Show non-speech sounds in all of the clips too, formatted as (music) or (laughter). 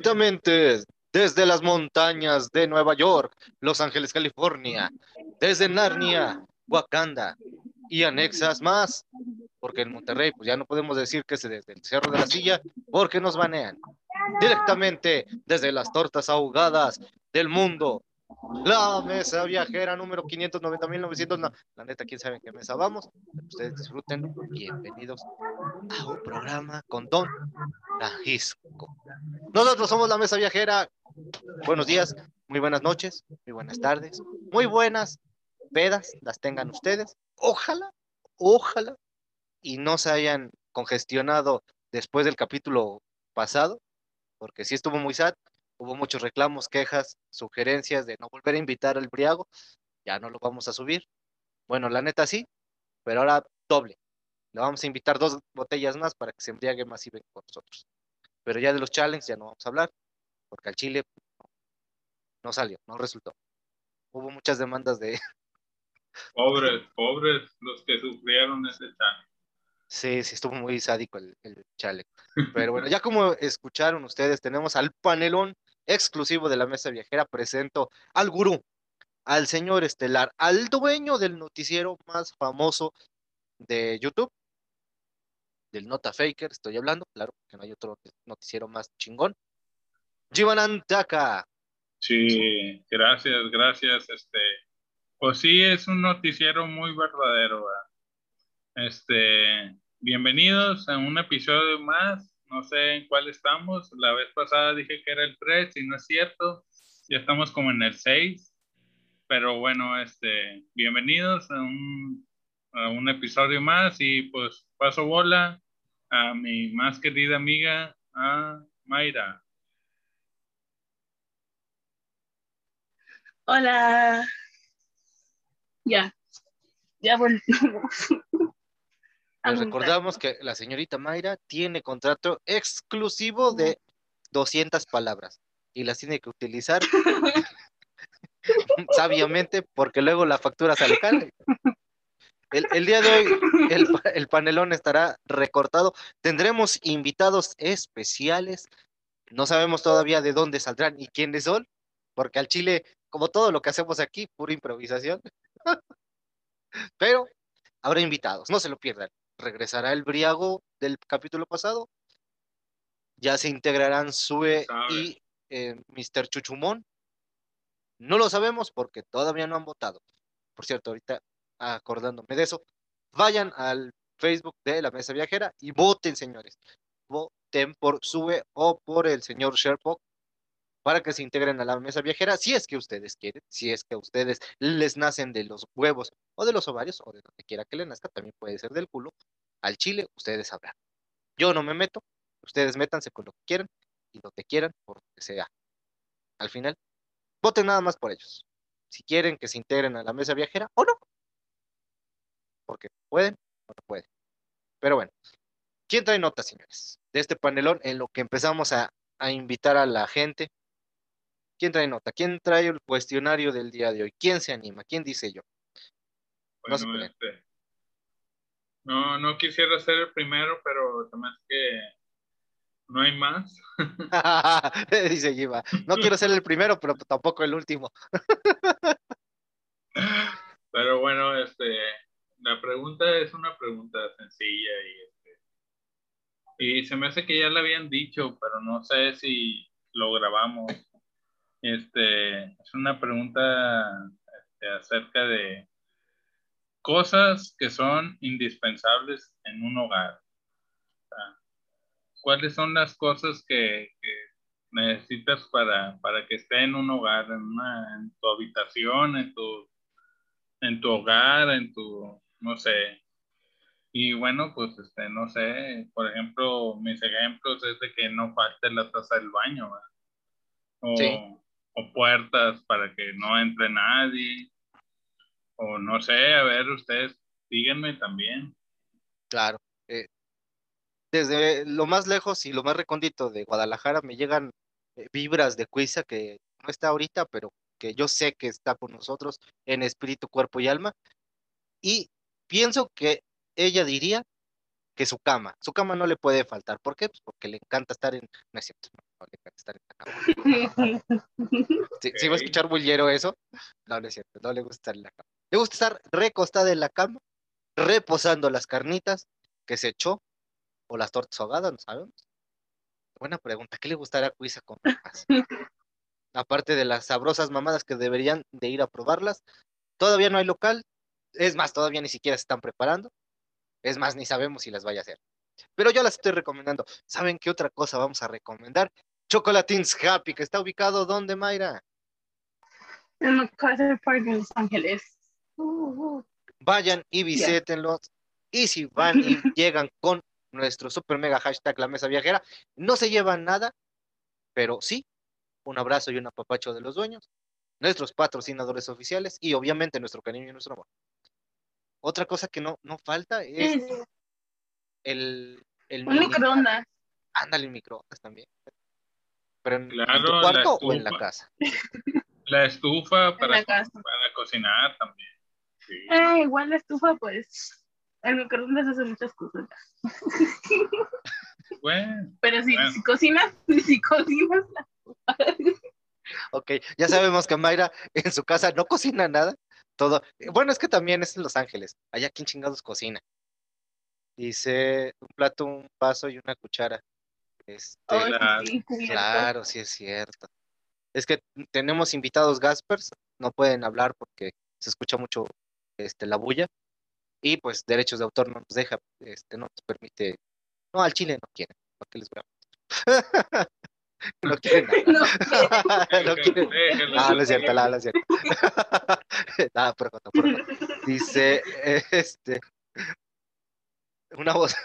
Directamente desde las montañas de Nueva York, Los Ángeles, California, desde Narnia, Wakanda y anexas más, porque en Monterrey pues ya no podemos decir que es desde el Cerro de la Silla, porque nos banean. Directamente desde las tortas ahogadas del mundo, la mesa viajera número 590.900. No, la neta, quién sabe en qué mesa vamos. Ustedes disfruten. Bienvenidos a un programa con Don Tajisco. Nosotros somos la mesa viajera. Buenos días, muy buenas noches, muy buenas tardes, muy buenas pedas las tengan ustedes. Ojalá, ojalá, y no se hayan congestionado después del capítulo pasado, porque sí estuvo muy sad hubo muchos reclamos, quejas, sugerencias de no volver a invitar al Briago, ya no lo vamos a subir. Bueno, la neta sí, pero ahora doble. Le vamos a invitar dos botellas más para que se embriague más y venga con nosotros. Pero ya de los challenges ya no vamos a hablar, porque al Chile no salió, no resultó. Hubo muchas demandas de... (laughs) Pobres, pobres los que sufrieron ese challenge. Sí, sí, estuvo muy sádico el, el chale. (laughs) Pero bueno, ya como escucharon ustedes, tenemos al panelón exclusivo de la mesa viajera, presento al gurú, al señor estelar, al dueño del noticiero más famoso de YouTube, del Nota Faker, estoy hablando, claro, que no hay otro noticiero más chingón. Jivan Sí, gracias, gracias. Este, pues sí, es un noticiero muy verdadero. Este, bienvenidos a un episodio más no sé en cuál estamos. La vez pasada dije que era el 3 y no es cierto. Ya estamos como en el 6. Pero bueno, este, bienvenidos a un, a un episodio más y pues paso bola a mi más querida amiga, a Mayra. Hola. Ya. Ya volvimos. (laughs) Les recordamos que la señorita Mayra tiene contrato exclusivo de 200 palabras y las tiene que utilizar (laughs) sabiamente porque luego la factura sale cara. El, día de hoy el, panelón estará recortado. Tendremos invitados especiales. No sabemos todavía de dónde saldrán y quiénes son, porque al Chile, como todo lo que hacemos aquí, pura improvisación. (laughs) Pero habrá invitados, no se lo pierdan regresará el Briago del capítulo pasado. Ya se integrarán Sue y eh, Mr. Chuchumón. No lo sabemos porque todavía no han votado. Por cierto, ahorita acordándome de eso, vayan al Facebook de la Mesa Viajera y voten, señores. Voten por Sue o por el señor Sherpok para que se integren a la mesa viajera, si es que ustedes quieren, si es que a ustedes les nacen de los huevos o de los ovarios o de donde quiera que le nazca, también puede ser del culo, al chile, ustedes sabrán. Yo no me meto, ustedes métanse con lo que quieran y lo que quieran por lo que sea. Al final, voten nada más por ellos. Si quieren que se integren a la mesa viajera o no. Porque pueden o no pueden. Pero bueno, ¿quién trae notas, señores? De este panelón en lo que empezamos a, a invitar a la gente ¿Quién trae nota? ¿Quién trae el cuestionario del día de hoy? ¿Quién se anima? ¿Quién dice yo? no, este, no, no quisiera ser el primero, pero también es que no hay más. (laughs) dice Giva. No quiero ser el primero, pero tampoco el último. (laughs) pero bueno, este, la pregunta es una pregunta sencilla y, este, y se me hace que ya la habían dicho, pero no sé si lo grabamos. Este, es una pregunta este, acerca de cosas que son indispensables en un hogar. ¿Cuáles son las cosas que, necesitas para, para, que esté en un hogar, en, en tu habitación, en tu, en tu hogar, en tu, no sé, y bueno, pues, este, no sé, por ejemplo, mis ejemplos es de que no falte la taza del baño, O, puertas para que no entre nadie, o no sé, a ver, ustedes díganme también. Claro. Eh, desde lo más lejos y lo más recóndito de Guadalajara me llegan eh, vibras de Cuisa que no está ahorita, pero que yo sé que está con nosotros en espíritu, cuerpo y alma. Y pienso que ella diría que su cama. Su cama no le puede faltar. ¿Por qué? Pues porque le encanta estar en. No es cierto, no, no le encanta estar en la cama. (laughs) ¿Sí, sí va a escuchar bullero eso? No, no es cierto, no le gusta estar en la cama. Le gusta estar recostada en la cama, reposando las carnitas que se echó, o las tortas ahogadas, no sabemos. Buena pregunta, ¿qué le gustará a Cuisa con más? Aparte de las sabrosas mamadas que deberían de ir a probarlas, todavía no hay local, es más, todavía ni siquiera se están preparando, es más, ni sabemos si las vaya a hacer. Pero yo las estoy recomendando. ¿Saben qué otra cosa vamos a recomendar? Chocolatines Happy, que está ubicado ¿dónde, Mayra? En MacArthur Park en Los Ángeles. Uh, uh. Vayan y visítenlos. Y si van y (laughs) llegan con nuestro super mega hashtag la mesa viajera, no se llevan nada, pero sí un abrazo y un apapacho de los dueños, nuestros patrocinadores oficiales y obviamente nuestro cariño y nuestro amor. Otra cosa que no, no falta es el, el un microondas. Ándale, el microondas también. Pero en, en Claro, tu la cuarto o en la casa. (laughs) La estufa para, la para cocinar también. Sí. Eh, igual la estufa, pues. El microondas hace muchas cosas. (laughs) Bueno, Pero si, Bueno. si cocinas, (laughs) si cocinas, Ok, ya sabemos que Mayra en su casa no cocina nada. Todo. Bueno, es que también es en Los Ángeles. Allá, ¿quién chingados cocina? Dice un plato, un vaso y una cuchara. Este, oh, sí, Claro. sí, cubierto. claro, sí es cierto. Es que tenemos invitados Gaspers, no pueden hablar porque se escucha mucho este, la bulla. Y pues derechos de autor no nos deja, este, no nos permite. No, al Chile no quieren. ¿Para qué les voy a (laughs) (laughs) No quieren nada. No, No quieren. (laughs) déjenlo. Ah, no es cierto, no, no es cierto. (laughs) Nada, por favor, por favor. Dice, este, una voz,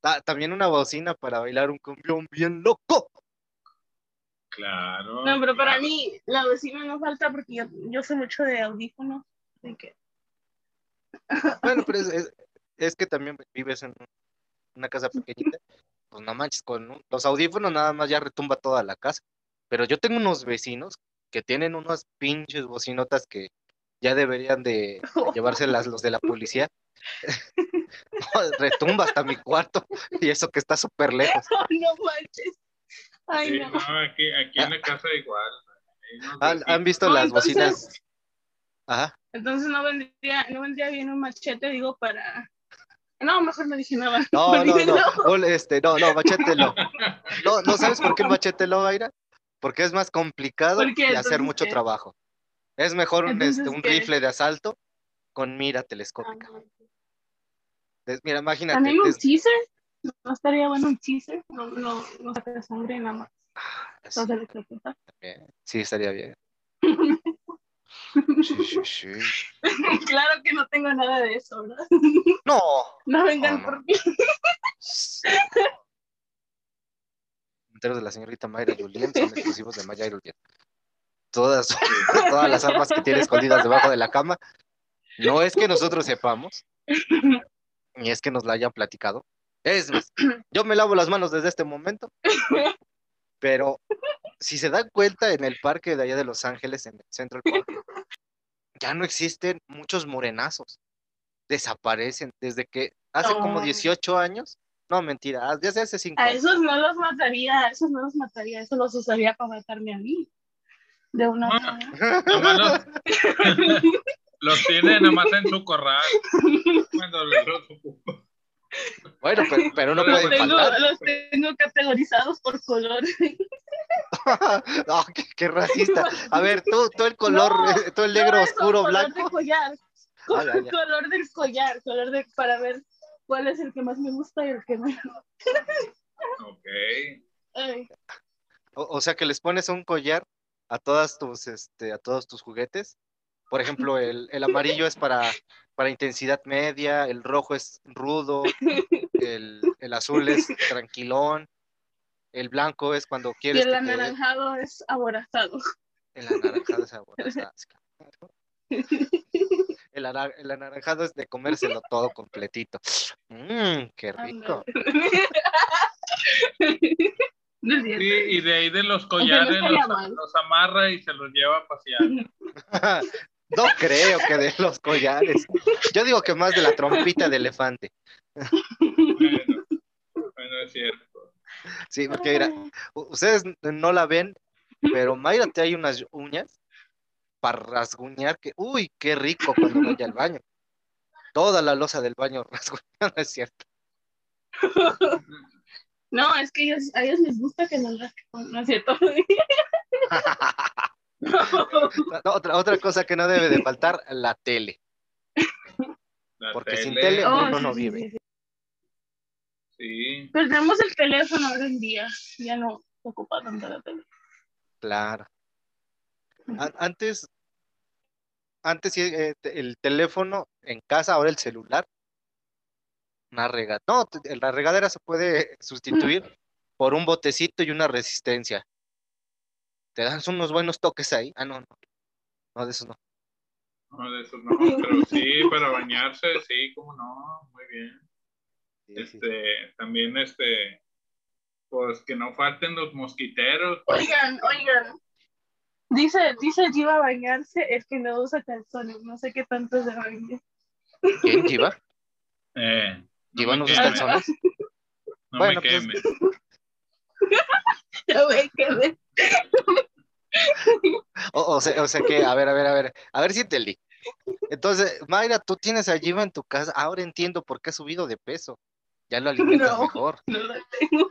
ta- también una bocina para bailar un cumbión bien loco. Claro. No, pero para mí la vecina no falta porque yo, yo sé mucho de audífonos. Así que, Bueno, pero es, es- es que también vives en una casa pequeñita, pues no manches, con un- los audífonos nada más ya retumba toda la casa. Pero yo tengo unos vecinos que tienen unas pinches bocinotas que ya deberían de, (laughs) de llevárselas los de la policía. (laughs) Retumba hasta mi cuarto y eso que está súper lejos. (laughs) no manches. Ay, Sí, no. no, aquí, aquí en la casa igual. ¿Han, visto No, las entonces- bocinas? Ajá. Entonces no vendría, no vendría bien un machete, digo, para. No, mejor no dije nada. No, (laughs) no, no, este, no, no, machete no. No, no sabes por qué el machete no, Mayra? Porque es más complicado y hacer mucho ¿qué? trabajo. Es mejor un, este, rifle de asalto con mira telescópica. Des- Mira, imagínate. También un des- teaser. No estaría bueno un teaser. No, no, no saca sangre nada más. sí, No se electrocuta. bien. Sí, estaría bien. (laughs) Sí, sí, sí. (laughs) claro que no tengo nada de eso, ¿verdad? No. No vengan No, no. por mí. Enteros de la señorita Mayra Julien son exclusivos de Mayra Julien. Todas, (laughs) todas las armas que tiene escondidas debajo de la cama. No es que nosotros sepamos, ni es que nos la hayan platicado. Es más, yo me lavo las manos desde este momento, pero si se dan cuenta en el parque de allá de Los Ángeles, en el Central Park, (laughs) ya no existen muchos morenazos. Desaparecen desde que hace como No. 18 años. No, mentira, desde hace 5 A años. esos no los mataría, a esos no los mataría, eso los usaría para matarme a mí. De una Ah. manera. Nomás los, (laughs) (laughs) los tiene nada más en su corral. Cuando los ocupa. Bueno, pero, pero no Los pueden tengo, faltar. los tengo categorizados por color. (laughs) no, qué, qué racista. A ver, tú, tú el color, No, eh, tú el negro No, eso, oscuro, color de blanco. collar. Ah, ya, ya. Color del collar, color de para ver cuál es el que más me gusta y el que menos. Ok. O, o sea que les pones un collar a todas tus, este, a todos tus juguetes. Por ejemplo, el, el amarillo es para, para intensidad media, el rojo es rudo, el, el azul es (laughs) tranquilón, el blanco es cuando y quieres el que te- anaranjado es aborazado. el anaranjado es aborazado. El, ana- el anaranjado es de comérselo todo completito. Mmm, qué rico. (laughs) Sí, y de ahí de los collares los amarra y se los lleva a pasear. (laughs) No creo que de los collares. Yo digo que más de la trompita de elefante. Bueno, bueno, es cierto. Sí, porque mira, ustedes no la ven, pero Mayra te hay unas uñas para rasguñar que, uy, qué rico cuando vaya al baño. Toda la losa del baño (laughs) rasguñada, es cierto. No, es que ellos, a ellos les gusta que nos rasquemos, ¿no es cierto? (laughs) No, otra, otra cosa que no debe de faltar, la tele. La Porque sin tele- Oh, uno sí, no vive. sí, sí. Sí, Pero tenemos el teléfono ahora en día, ya no se ocupa tanto la tele. Claro. A- Antes, antes eh, el teléfono en casa, ahora el celular. Una regadera. No, la regadera se puede sustituir por un botecito y una resistencia. Te dan unos buenos toques ahí. Ah, no, no. No, de eso no. no, de eso no, pero sí, para bañarse, sí, cómo no, muy bien. Sí, sí. Este, también este, pues que no falten los mosquiteros. Oigan, oigan. Dice, dice Giva bañarse, es que no usa calzones, no sé qué tanto se baña. ¿Quién, Giva? Eh, ¿Giva no me usa quemes, calzones? No Bueno, (laughs) me pues- quemes. Ya ve que ve. O, o sea, o sea que, a ver, a ver, a ver. A ver si entendí. Entonces, Mayra, tú tienes a Giva en tu casa. Ahora entiendo por qué ha subido de peso. Ya lo alimentas No. mejor. No la tengo.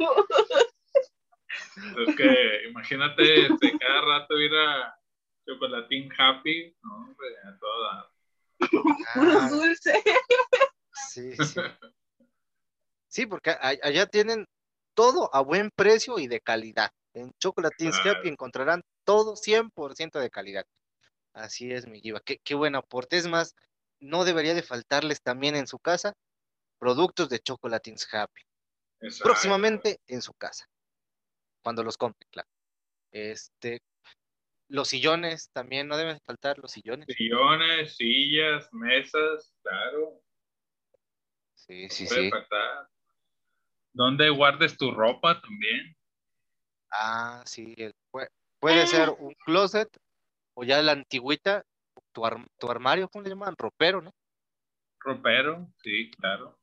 Es que imagínate este, cada rato ir a Chocolatín Happy, no, hombre, a toda. Puro Ah, dulce. sí, sí. Sí, porque a- allá tienen todo a buen precio y de calidad. En Chocolatines Claro. Happy encontrarán todo 100% de calidad. Así es, mi Giva. Qué, qué buen aporte. Es más, no debería de faltarles también en su casa productos de Chocolatines Happy. Exacto. Próximamente en su casa. Cuando los compren, claro. Este, los sillones también no deben faltar los sillones. Sillones, sillas, mesas, claro, Sí, sí, puede sí. faltar. ¿Dónde guardes tu ropa también? Ah, sí. el- puede ser un closet o ya la antigüita, tu, arm- tu armario, ¿cómo le llaman? Ropero, ¿no? Ropero, sí, claro.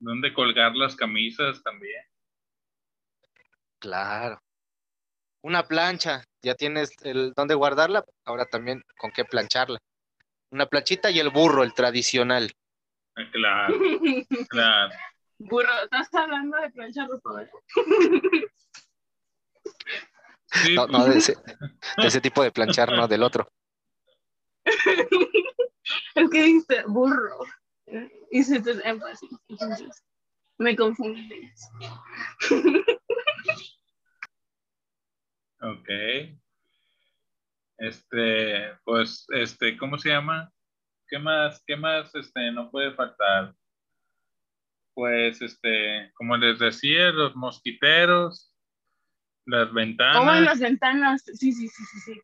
¿Dónde colgar las camisas también? Claro. Una plancha, ya tienes el dónde guardarla, ahora también con qué plancharla. Una planchita y el burro, el tradicional. Ah, Claro, claro. (laughs) Burro, estás hablando de plancha ropa, ¿verdad? Sí, No, no de ese, de ese tipo de planchar, no del otro. Es que dice burro. Hiciste énfasis, entonces me confundí. Ok. Este, pues, este, ¿cómo se llama? ¿Qué más, qué más, este, no puede faltar? Pues, este, como les decía, los mosquiteros, las Como en ventanas, las ventanas. Sí, sí, sí, sí, sí.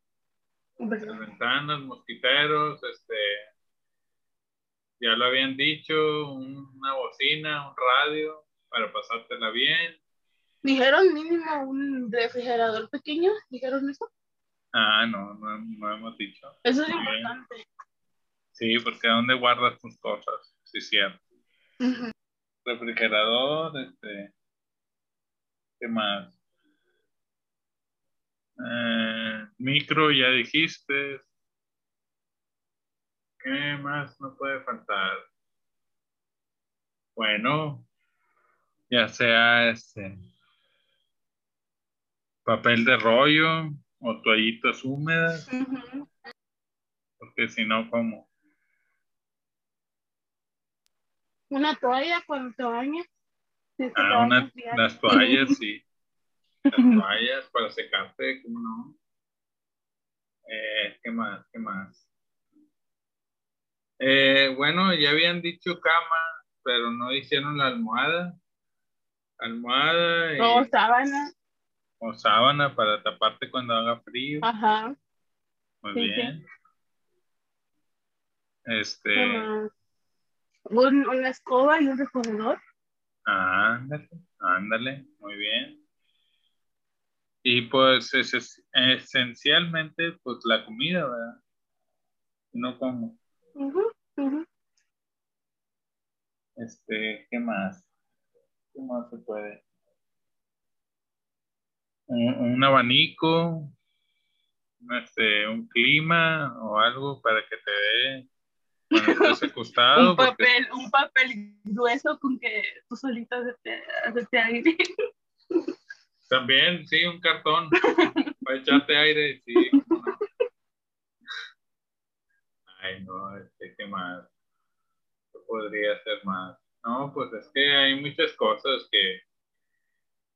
las ventanas, mosquiteros, este, ya lo habían dicho, un- una bocina, un radio, para pasártela bien. Dijeron mínimo un refrigerador pequeño. ¿Dijeron eso? Ah, no, no, no hemos dicho. Eso es Bien. importante. Sí, porque ¿dónde guardas tus cosas? Sí, cierto. Ujú. Refrigerador, este, ¿qué más? Eh, micro, ya dijiste. ¿Qué más no puede faltar? Bueno, ya sea este papel de rollo o toallitas húmedas, porque si no, ¿cómo? Una toalla cuando te bañas. Si Ah, una- las toallas, sí. Las toallas para secarte, ¿cómo no? Eh, ¿Qué más? ¿Qué más? Eh, bueno, ya habían dicho cama, pero no hicieron la almohada. Almohada y- O sábana. o sábana para taparte cuando haga frío. Ajá. Muy sí, sí. bien. ¿Qué Este, más? Un- una escoba y un recogedor. ándale, ándale, muy bien. Y pues es, es- esencialmente pues la comida, ¿verdad? No como. Este, ¿qué más? ¿Qué más se puede? Un, un abanico, este, un clima o algo para que te dé cuando (laughs) acostado. un porque- papel, un papel grueso con que tú solita se te, se te aire. También, sí, un cartón para echarte aire, sí. Ay, no, este, ¿qué más? ¿Qué podría ser más? No, pues es que hay muchas cosas que,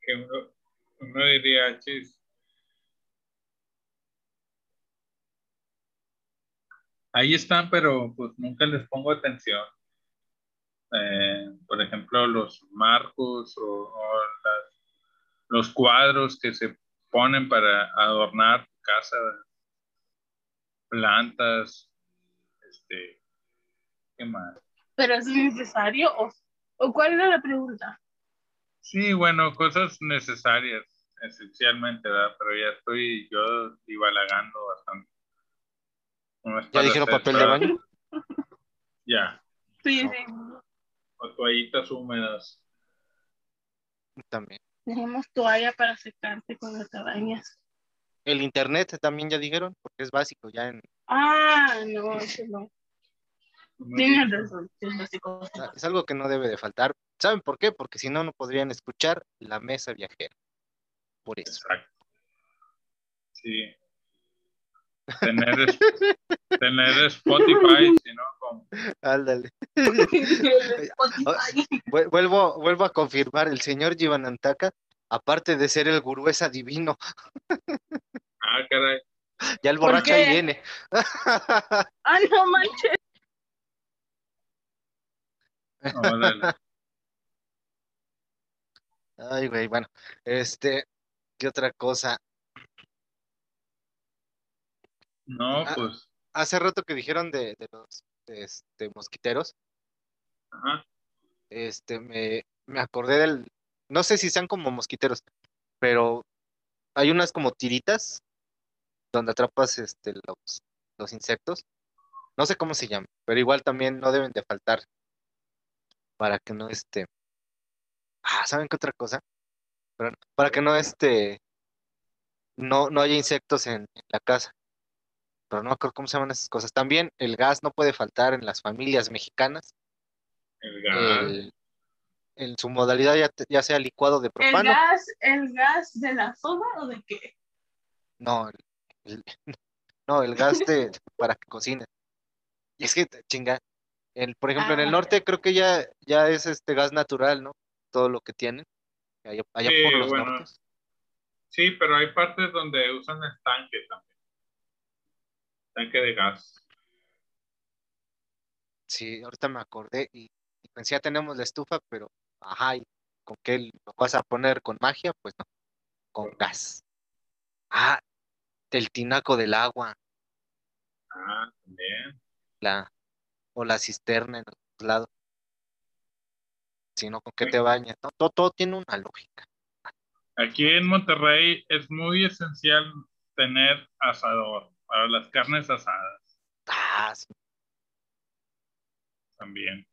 que uno, uno diría, chis. Ahí están, pero pues nunca les pongo atención. Eh, por ejemplo, los marcos o, o las los cuadros que se ponen para adornar casa, plantas, este, ¿qué más? Pero es necesario o, o cuál era la pregunta? Sí, bueno, cosas necesarias, esencialmente, ¿verdad? Pero ya estoy yo divalagando bastante. ¿Ya dijeron papel de baño? (laughs) Ya, Sí, No. sí. o toallitas húmedas. También. Tenemos toalla para secarte cuando te bañas. El internet también ya dijeron, porque es básico ya en, Ah, no, eso no. Tienes razón, sí, es básico. Ah, Es algo que no debe de faltar. ¿Saben por qué? Porque si no, no podrían escuchar la mesa viajera. Por eso. Exacto. Sí. Tener, es- tener Spotify, si no, con Ándale. (laughs) Vuelvo, vuelvo a confirmar, el señor Givanantaka, aparte de ser el gurú, es adivino. Ah, caray. Ya el ¿Por borracho ahí viene. (laughs) Ah, no manches. Órale. Ay, güey, bueno. Este, ¿qué otra cosa? No, Ah. pues, Hace rato que dijeron de, de los este, mosquiteros, ajá. este, me, me acordé del, no sé si sean como mosquiteros, pero hay unas como tiritas donde atrapas este, los, los insectos. No sé cómo se llaman, pero igual también no deben de faltar para que no este. Ah, ¿saben qué otra cosa? Pero para que no este no, no haya insectos en, en la casa. Pero no me acuerdo cómo se llaman esas cosas. También el gas no puede faltar en las familias mexicanas. El gas. el- en su modalidad ya, te- ya sea licuado de ¿El propano. gas, ¿El gas de la soda o de qué? No, el, el- (laughs) no, el gas de, para que cocines. Y es que, chinga, el, por ejemplo, en el Ah. norte creo que ya, ya es este gas natural, ¿no? Todo lo que tienen. Allá, allá Sí, por los bueno. nortes. Sí, pero hay partes donde usan el tanque también. Tanque de gas. Sí, ahorita me acordé y, y pensé, ya tenemos la estufa, pero, ajá, ¿y con qué lo vas a poner? ¿Con magia? Pues no, con gas. Ah, el tinaco del agua, Ah, también. la, o la cisterna en otro lado. Si no, ¿con qué te bañas? No, todo, todo tiene una lógica. Aquí en Monterrey es muy esencial tener asador para las carnes asadas Ah, sí. también.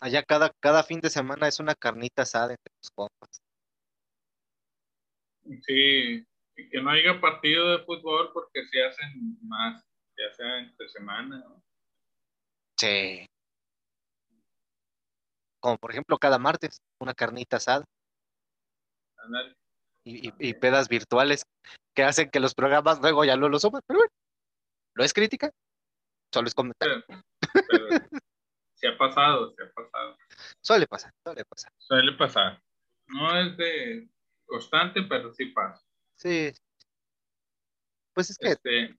Allá cada, cada fin de semana es una carnita asada entre los compas. Sí, y que no haya partido de fútbol porque se hacen más, ya sea entre semana. ¿no? Sí. Como por ejemplo cada martes, una carnita asada y, y- y pedas virtuales que hacen que los programas luego ya no lo suban. Pero bueno, ¿no es crítica? Solo es comentario. Pero, pero se ha pasado, se ha pasado. Suele pasar, suele pasar. Suele pasar. No es de constante, pero sí pasa. Sí. Pues es que, Este,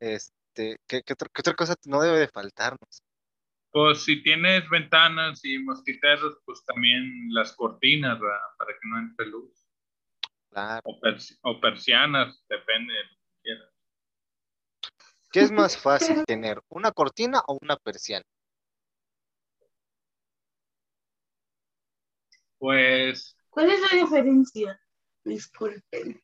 este, ¿qué, qué otra, qué otra cosa no debe de faltarnos? pues si tienes ventanas y mosquiteros, pues también las cortinas, ¿verdad? Para que no entre luz. Claro. O, persi- o persianas, depende de lo que quieras. ¿Qué es más fácil (laughs) tener, una cortina o una persiana? Pues ¿Cuál es la diferencia? Disculpen.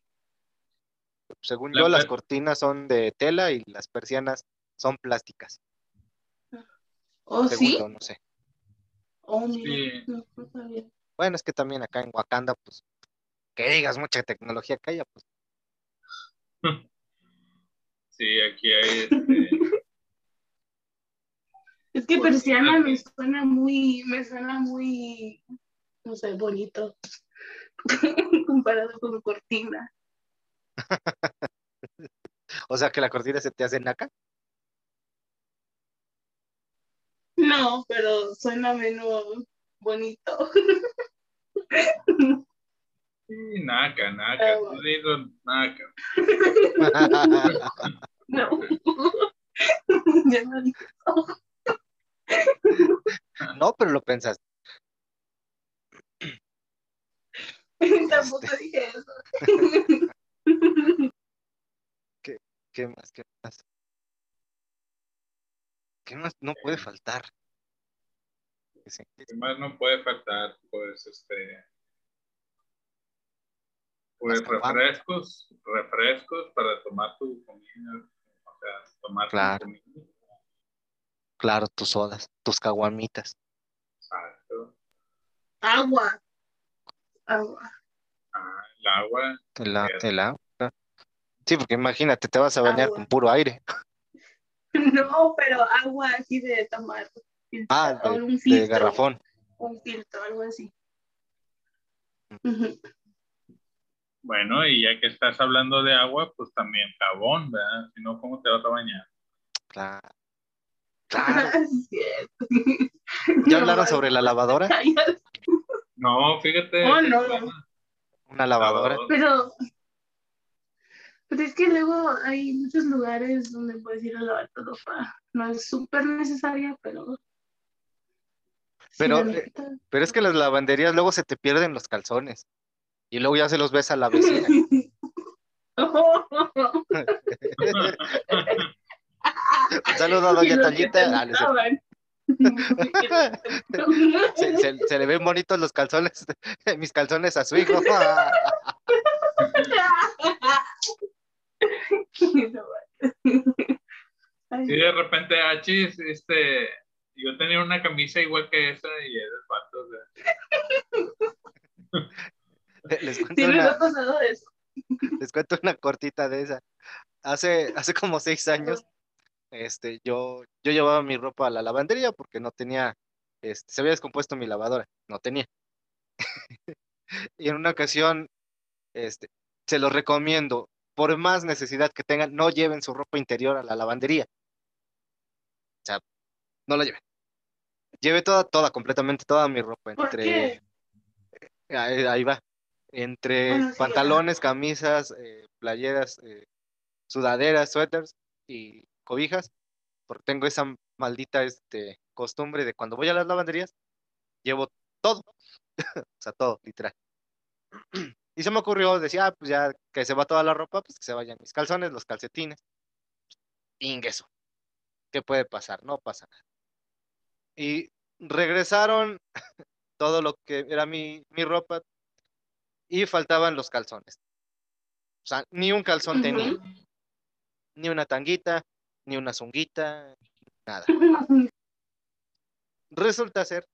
Según La yo, las cortinas son de tela y las persianas son plásticas. ¿O Según sí? yo, no sé. Oh, mira, Sí. no, no sabía. Bueno, es que también acá en Wakanda, pues, que digas mucha tecnología que haya, pues, (laughs) Sí, aquí hay este, (laughs) Es que Pues, persiana me aquí- suena muy, me suena muy, no sé, bonito. (laughs) Comparado con cortina. (laughs) o sea que la cortina se te hace naca. No, pero suena menos bonito. Naca, naca. Tú naca. No. (laughs) ya no dije no, pero lo pensaste. (laughs) Tampoco dije eso. (laughs) ¿Qué más? ¿Qué más? ¿Qué más no puede faltar? Sí. ¿Qué más no puede faltar? Pues este. Pues refrescos, refrescos para tomar tu comida. O sea, tomar Claro. tu comida. Claro, tus sodas, tus caguamitas. Exacto. Agua. Agua. Ah, el agua. El, a- Fíjate. el agua. Sí, porque imagínate, te vas a bañar Agua. con puro aire. (laughs) No, pero agua así de tomar. Ah, O de, un de filtro. garrafón. Un filtro, algo así. Ujú. Bueno, y ya que estás hablando de agua, pues también jabón, ¿verdad? Si no, ¿cómo te vas a bañar? Claro. (laughs) Claro. Sí, es cierto. ¿Ya hablaron sobre la lavadora? No, fíjate. Oh, no. Una lavadora. Pero, pero es que luego hay muchos lugares donde puedes ir a lavar tu ropa. No es súper necesaria, pero. Pero, eh. Pero es que las lavanderías luego se te pierden los calzones. Y luego ya se los ves a la vecina. (laughs) Un saludo a Y Doña Toñita. Ah, (laughs) se, se- se le ven bonitos los calzones, (laughs) mis calzones a su hijo. Ay, Sí, de repente, ah, chis, este, yo tenía una camisa igual que esa y es de pato, o sea, (laughs) Les cuento, Sí, una, pasado eso. les cuento una cortita de esa. Hace, hace como seis años, este, yo, yo llevaba mi ropa a la lavandería porque no tenía, este, se había descompuesto mi lavadora, no tenía. (laughs) y en una ocasión, este, se los recomiendo, por más necesidad que tengan, no lleven su ropa interior a la lavandería. O sea, no la lleven. Lleve toda, toda, completamente toda mi ropa ¿Por entre, qué? ahí, ahí va, entre Bueno, sí, pantalones, camisas, eh, playeras, eh, sudaderas, suéteres y cobijas, porque tengo esa maldita este, costumbre de cuando voy a las lavanderías, llevo todo, (laughs) o sea, todo, literal. Y se me ocurrió, decía, ah, pues ya que se va toda la ropa, pues que se vayan mis calzones, los calcetines. Ingueso. ¿Qué puede pasar? No pasa nada. Y regresaron (laughs) todo lo que era mi, mi ropa y faltaban los calzones. O sea, ni un calzón tenía, ni una tanguita, ni una zunguita, nada. (laughs) Resulta ser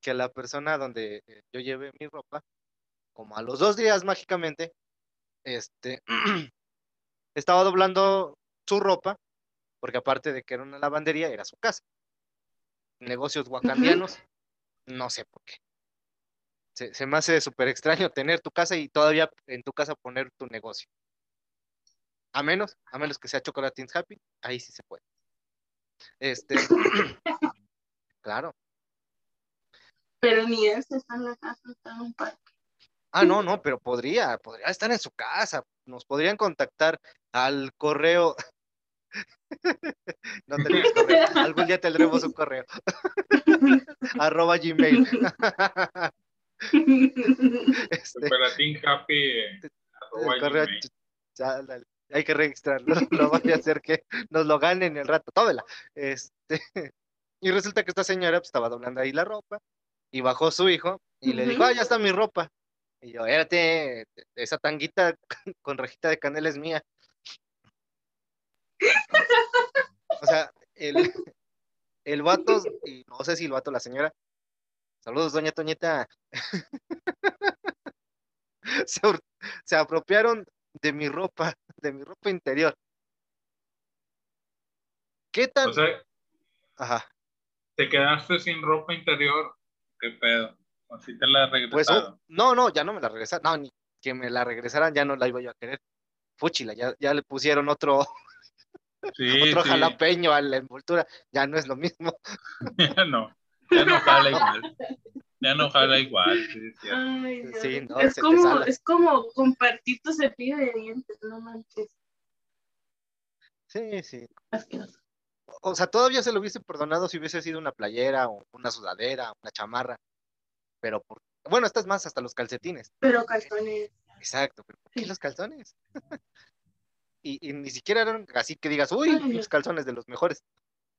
que la persona donde eh, yo llevé mi ropa, como a los dos días mágicamente, este, (clears throat) estaba doblando su ropa, porque aparte de que era una lavandería, era su casa. Negocios wakandianos, no sé por qué. Se, se me hace súper extraño tener tu casa y todavía en tu casa poner tu negocio. A menos, a menos que sea Chocolatines Happy, ahí sí se puede. Este, (coughs) claro. Pero ni este está en la casa, está en un parque. Ah, no, no, pero podría, podría estar en su casa. Nos podrían contactar al correo. (laughs) no tenemos correo. Algún día tendremos un correo. (laughs) (laughs) Arroba Gmail. (laughs) Este, Superatín Happy. eh, correo, ya, la- hay que registrarlo. (laughs) No vaya a ser que nos lo ganen el rato. Tómela. Este, y resulta que esta señora pues, estaba doblando ahí la ropa y bajó su hijo y le dijo, ah, ya está mi ropa. Y yo, espérate, esa tanguita (laughs) con rejita de canela es mía. O sea, el, el vato, y no sé si el vato, la señora, Saludos, doña Toñita. (laughs) se, apropiaron de mi ropa, de mi ropa interior. ¿Qué? O sea, Ajá. te quedaste sin ropa interior. ¿Qué pedo? ¿O si te la Pues regresaron? oh, no, no, ya no me la regresaron. No, ni que me la regresaran, ya no la iba yo a querer. Fúchila, ya, ya le pusieron otro, (laughs) sí, otro sí. jalapeño a la envoltura, ya no es lo mismo. (laughs) ya no. Ya no jala igual. Ya no jala igual. Sí, es. Ay. Sí, no, como, es como compartir tu cepillo de dientes, no manches. Sí, sí. Asqueroso. O sea, todavía se lo hubiese perdonado si hubiese sido una playera o una sudadera, una chamarra. Pero por... bueno, estas más hasta los calcetines. Pero calzones. Exacto, pero ¿por qué los calzones? (laughs) y, y ni siquiera eran así que digas, uy, Ay, los calzones de los mejores,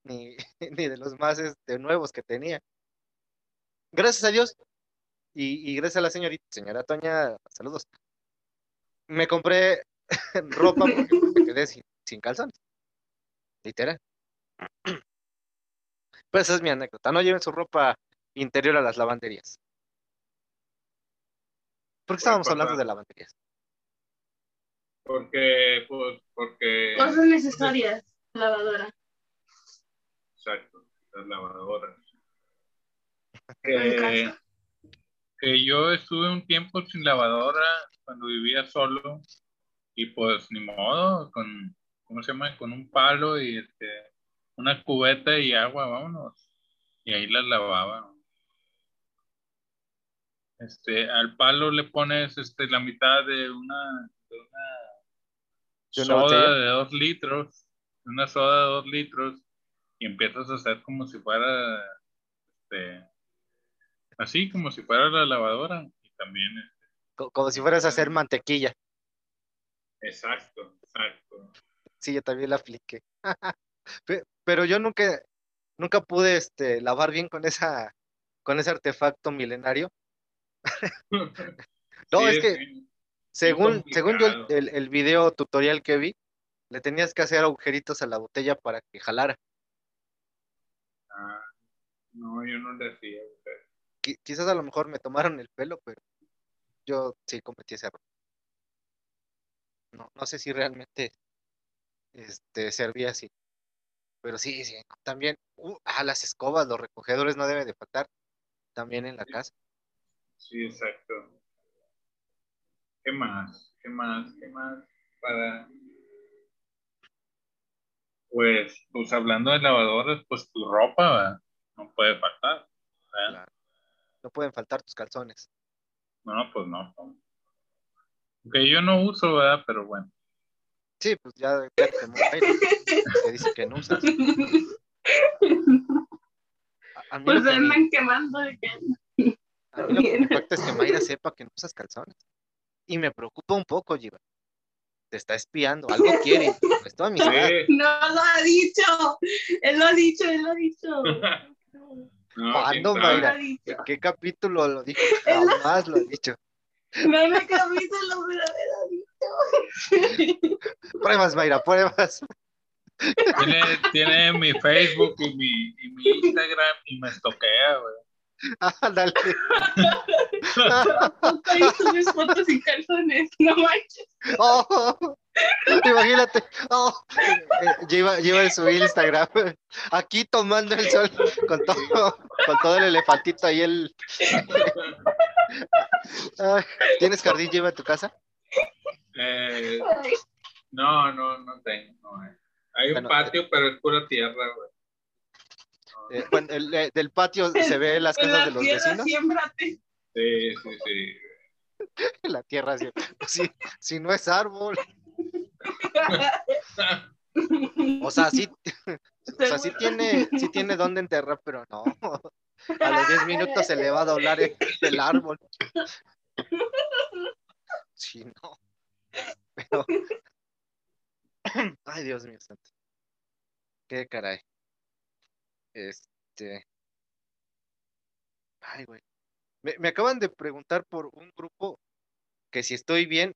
ni, (laughs) ni de los más este, nuevos que tenía. Gracias a Dios y, y gracias a la señorita, señora Toña, saludos. Me compré (laughs) ropa porque me quedé sin, sin calzones. Literal. (clears throat) Pero esa es mi anécdota. No lleven su ropa interior a las lavanderías. ¿Por qué estábamos hablando pasar. de lavanderías? Porque, pues, porque. Cosas necesarias. Lavadora. Exacto, las lavadoras. Que, casa. que yo estuve un tiempo sin lavadora cuando vivía solo y pues ni modo, con, ¿cómo se llama? Con un palo y este, una cubeta y agua, vámonos. Y ahí las lavaba. Este, al palo le pones este, la mitad de una, de una ¿De una soda de dos litros, una soda de dos litros, y empiezas a hacer como si fuera, este, así como si fuera la lavadora, y también, este, Co- Como si fueras a hacer mantequilla. exacto, exacto. Sí, yo también la apliqué. (laughs) Pe- Pero yo nunca, nunca pude este, lavar bien con esa, con ese artefacto milenario. (laughs) No, Sí, es que según, según yo el, el video tutorial que vi, le tenías que hacer agujeritos a la botella para que jalara. Ah, no, yo no le sea, Qui- quizás a lo mejor me tomaron el pelo, pero yo sí cometí ese error. No, no sé si realmente este, servía así. Pero sí, sí, también, uh, ah, las escobas, los recogedores no deben de faltar también en la casa. Sí, exacto. ¿Qué más? ¿Qué más? ¿Qué más? Para. Pues, pues hablando de lavadoras, pues tu ropa ¿verdad? no puede faltar. No pueden faltar tus calzones. No, pues no. no. Que yo no uso, ¿verdad? Pero bueno. Sí, pues ya, ya te que dice que no usas. A, a mí Pues me, andan quemando de que a mí lo que me bien. (laughs) impacta es que Mayra sepa que no usas calzones. Y me preocupa un poco, Giva. Te está espiando, algo quiere. Es tu amistad. Sí. no lo ha dicho. Él lo ha dicho, él lo ha dicho. (laughs) No, ¿Cuándo, Mayra? ¿En qué capítulo lo dijo? (laughs) Jamás lo ha dicho. No en el capítulo, pero él lo ha dicho. (laughs) Pruebas, Mayra, pruebas. Tiene, tiene mi Facebook y mi, y mi Instagram y me estoquea, güey. (laughs) Ándale. (laughs) Tampoco ahí subes fotos sin calzones. No manches. Oh, imagínate. Oh, eh, lleva, lleva en su Instagram. Aquí tomando el sol con todo, con todo el elefantito ahí. El... Ay, ¿Tienes jardín lleva en tu casa? Eh, no, no, no tengo. no, eh. Hay un Bueno, patio, pero es pura tierra, güey. Eh, bueno, el- eh, del patio (laughs) se ve las casas la de los tierra vecinos. siémbrate. Sí, sí, sí. (laughs) La tierra, sí. Sí, si no es árbol. O sea, sí, o sea, sí tiene, sí tiene dónde enterrar, pero no. A los 10 minutos se le va a doblar el, el árbol. Sí, no. Pero. (clears throat) Ay, Dios mío santo. Qué caray. Este. Ay, güey. Me, me acaban de preguntar por un grupo que si estoy bien,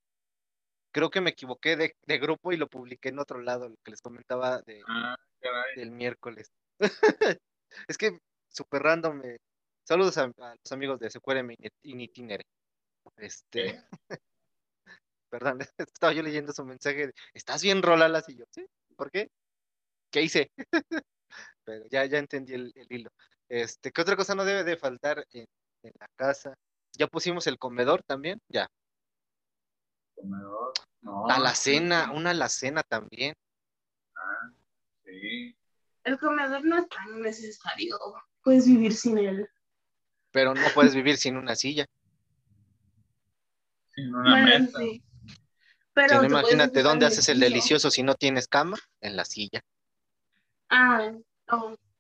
creo que me equivoqué de, de grupo y lo publiqué en otro lado, lo que les comentaba de, Ah, del miércoles. (laughs) es que súper random me Saludos a, a los amigos de Secuerem in Itinere. Este. (laughs) Perdón, (laughs) estaba yo leyendo su mensaje. de, ¿Estás bien, Rolalas? Y yo, ¿sí? ¿Por qué? ¿Qué hice? Pero ya, ya entendí el, el hilo. Este, ¿qué otra cosa no debe de faltar en, en la casa? Ya pusimos el comedor también, ya. Comedor. No. La alacena, una alacena también. Sí. El comedor no es tan necesario. Puedes vivir sin él. Pero no puedes vivir sin una silla. Sin una Bueno, mesa. sí. Si Pero no, imagínate dónde haces el delicioso si no tienes cama, en la silla. Ah.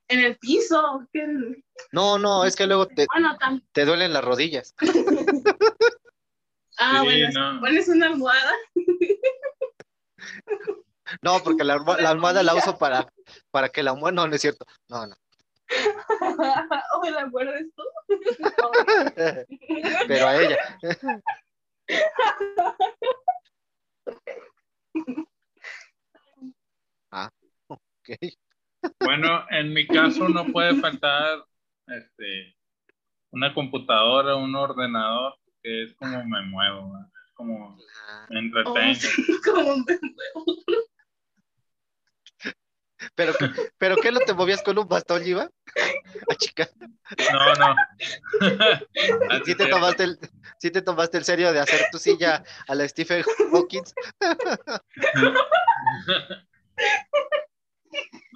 En el piso. que- No, no, es que luego te, Bueno, te duelen las rodillas. (laughs) Ah, Sí, bueno, no. pones una almohada. No, porque la, almo- la almohada la uso (laughs) para, para que la almohada, no, no es cierto. No, no. (laughs) ¿O me la acuerdas tú? Pero a ella. Ah, ok. Bueno, en mi caso no puede faltar este, una computadora, un ordenador, que es como me muevo, es como me Oh, entretengo. sí, (laughs) como me- Pero, pero ¿qué no te movías con un bastón, Iba? Ah, (laughs) chica, No, no. (laughs) ¿sí te, tomaste el, sí te tomaste el serio de hacer tu silla a la Stephen Hawking?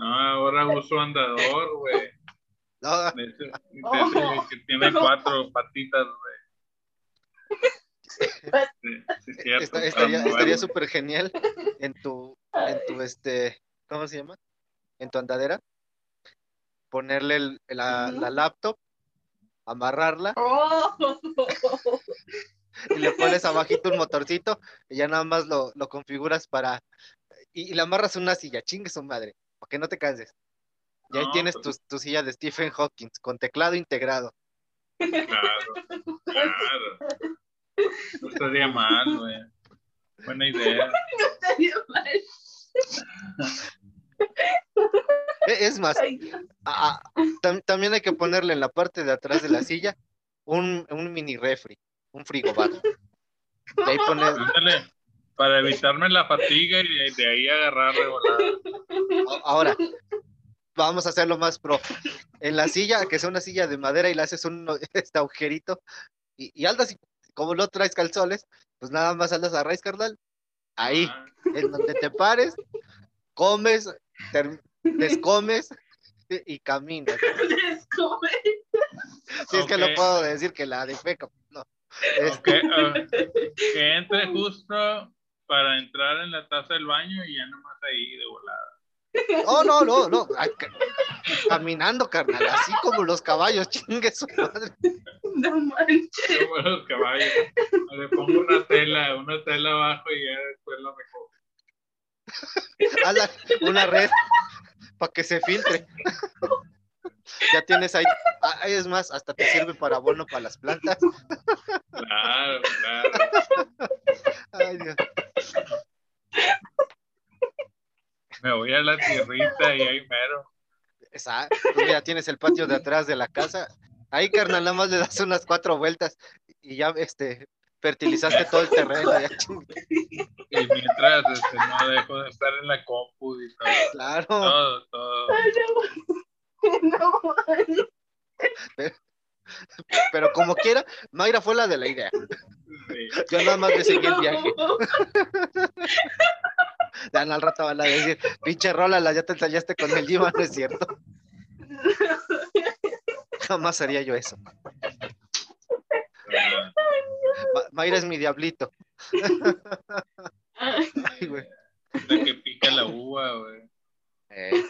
No, ahora uso andador, güey. (laughs) No, De Oh. que tiene cuatro patitas, güey. (laughs) Sí, sí, es estaría súper genial en tu, en tu, este, ¿cómo se llama? En tu andadera. Ponerle el- la, la laptop, amarrarla Oh. (laughs) y le pones abajito un motorcito y ya nada más lo, lo configuras para... Y, y le amarras una silla, chingue su madre, para que no te canses. Y ahí No, tienes pues- tu, tu silla de Stephen Hawking con teclado integrado. Claro, claro. No estaría mal, güey. Buena idea. (laughs) Estaría mal. E- Es más, Ay, Dios. a- a- tam- también hay que ponerle en la parte de atrás de la silla un, un mini refri, un frigobar. Y ahí para evitarme la fatiga y de, de ahí agarrar de volada. a- ahora, vamos a hacerlo más pro. En la silla, que sea una silla de madera y le haces un (laughs) este agujerito y, y andas, y como no traes calzones, pues nada más andas a raíz, carnal. Ahí, Ah, en donde te pares, comes, ter- descomes y caminas. (laughs) Descobre. Si es que no puedo decir que la defeco, no. ok, Este, ah, (laughs) que entre justo para entrar en la taza del baño y ya nomás ahí de volada. Oh, no, no, no. ca- Caminando, carnal, así como los caballos, chingue su madre. No manches. Como los caballos. Le pongo una tela, una tela abajo y ya después la recojo. (laughs) Haz la- una red para que se filtre. Ya tienes ahí, ah, es más, hasta te sirve para abono para las plantas. Claro, claro. Ay, Dios. Me voy a la tierrita y ahí mero. Pues mira, tienes el patio de atrás de la casa. Ahí, carnal, nada más le das unas cuatro vueltas y ya este, fertilizaste todo el terreno. ya. (laughs) Y mientras este, no dejo de estar en la compu y todo. claro, Todo, todo. Ay, no. (laughs) No pero como quiera, Mayra fue la de la idea. Sí. Yo nada más le seguí el No. viaje. Dan al rato van a decir, pinche rola, ya te ensayaste con el Diva, no es cierto. Jamás haría yo eso. Ma- Mayra es mi diablito. Ay, Ay, güey. La que pica la uva, güey. Eh.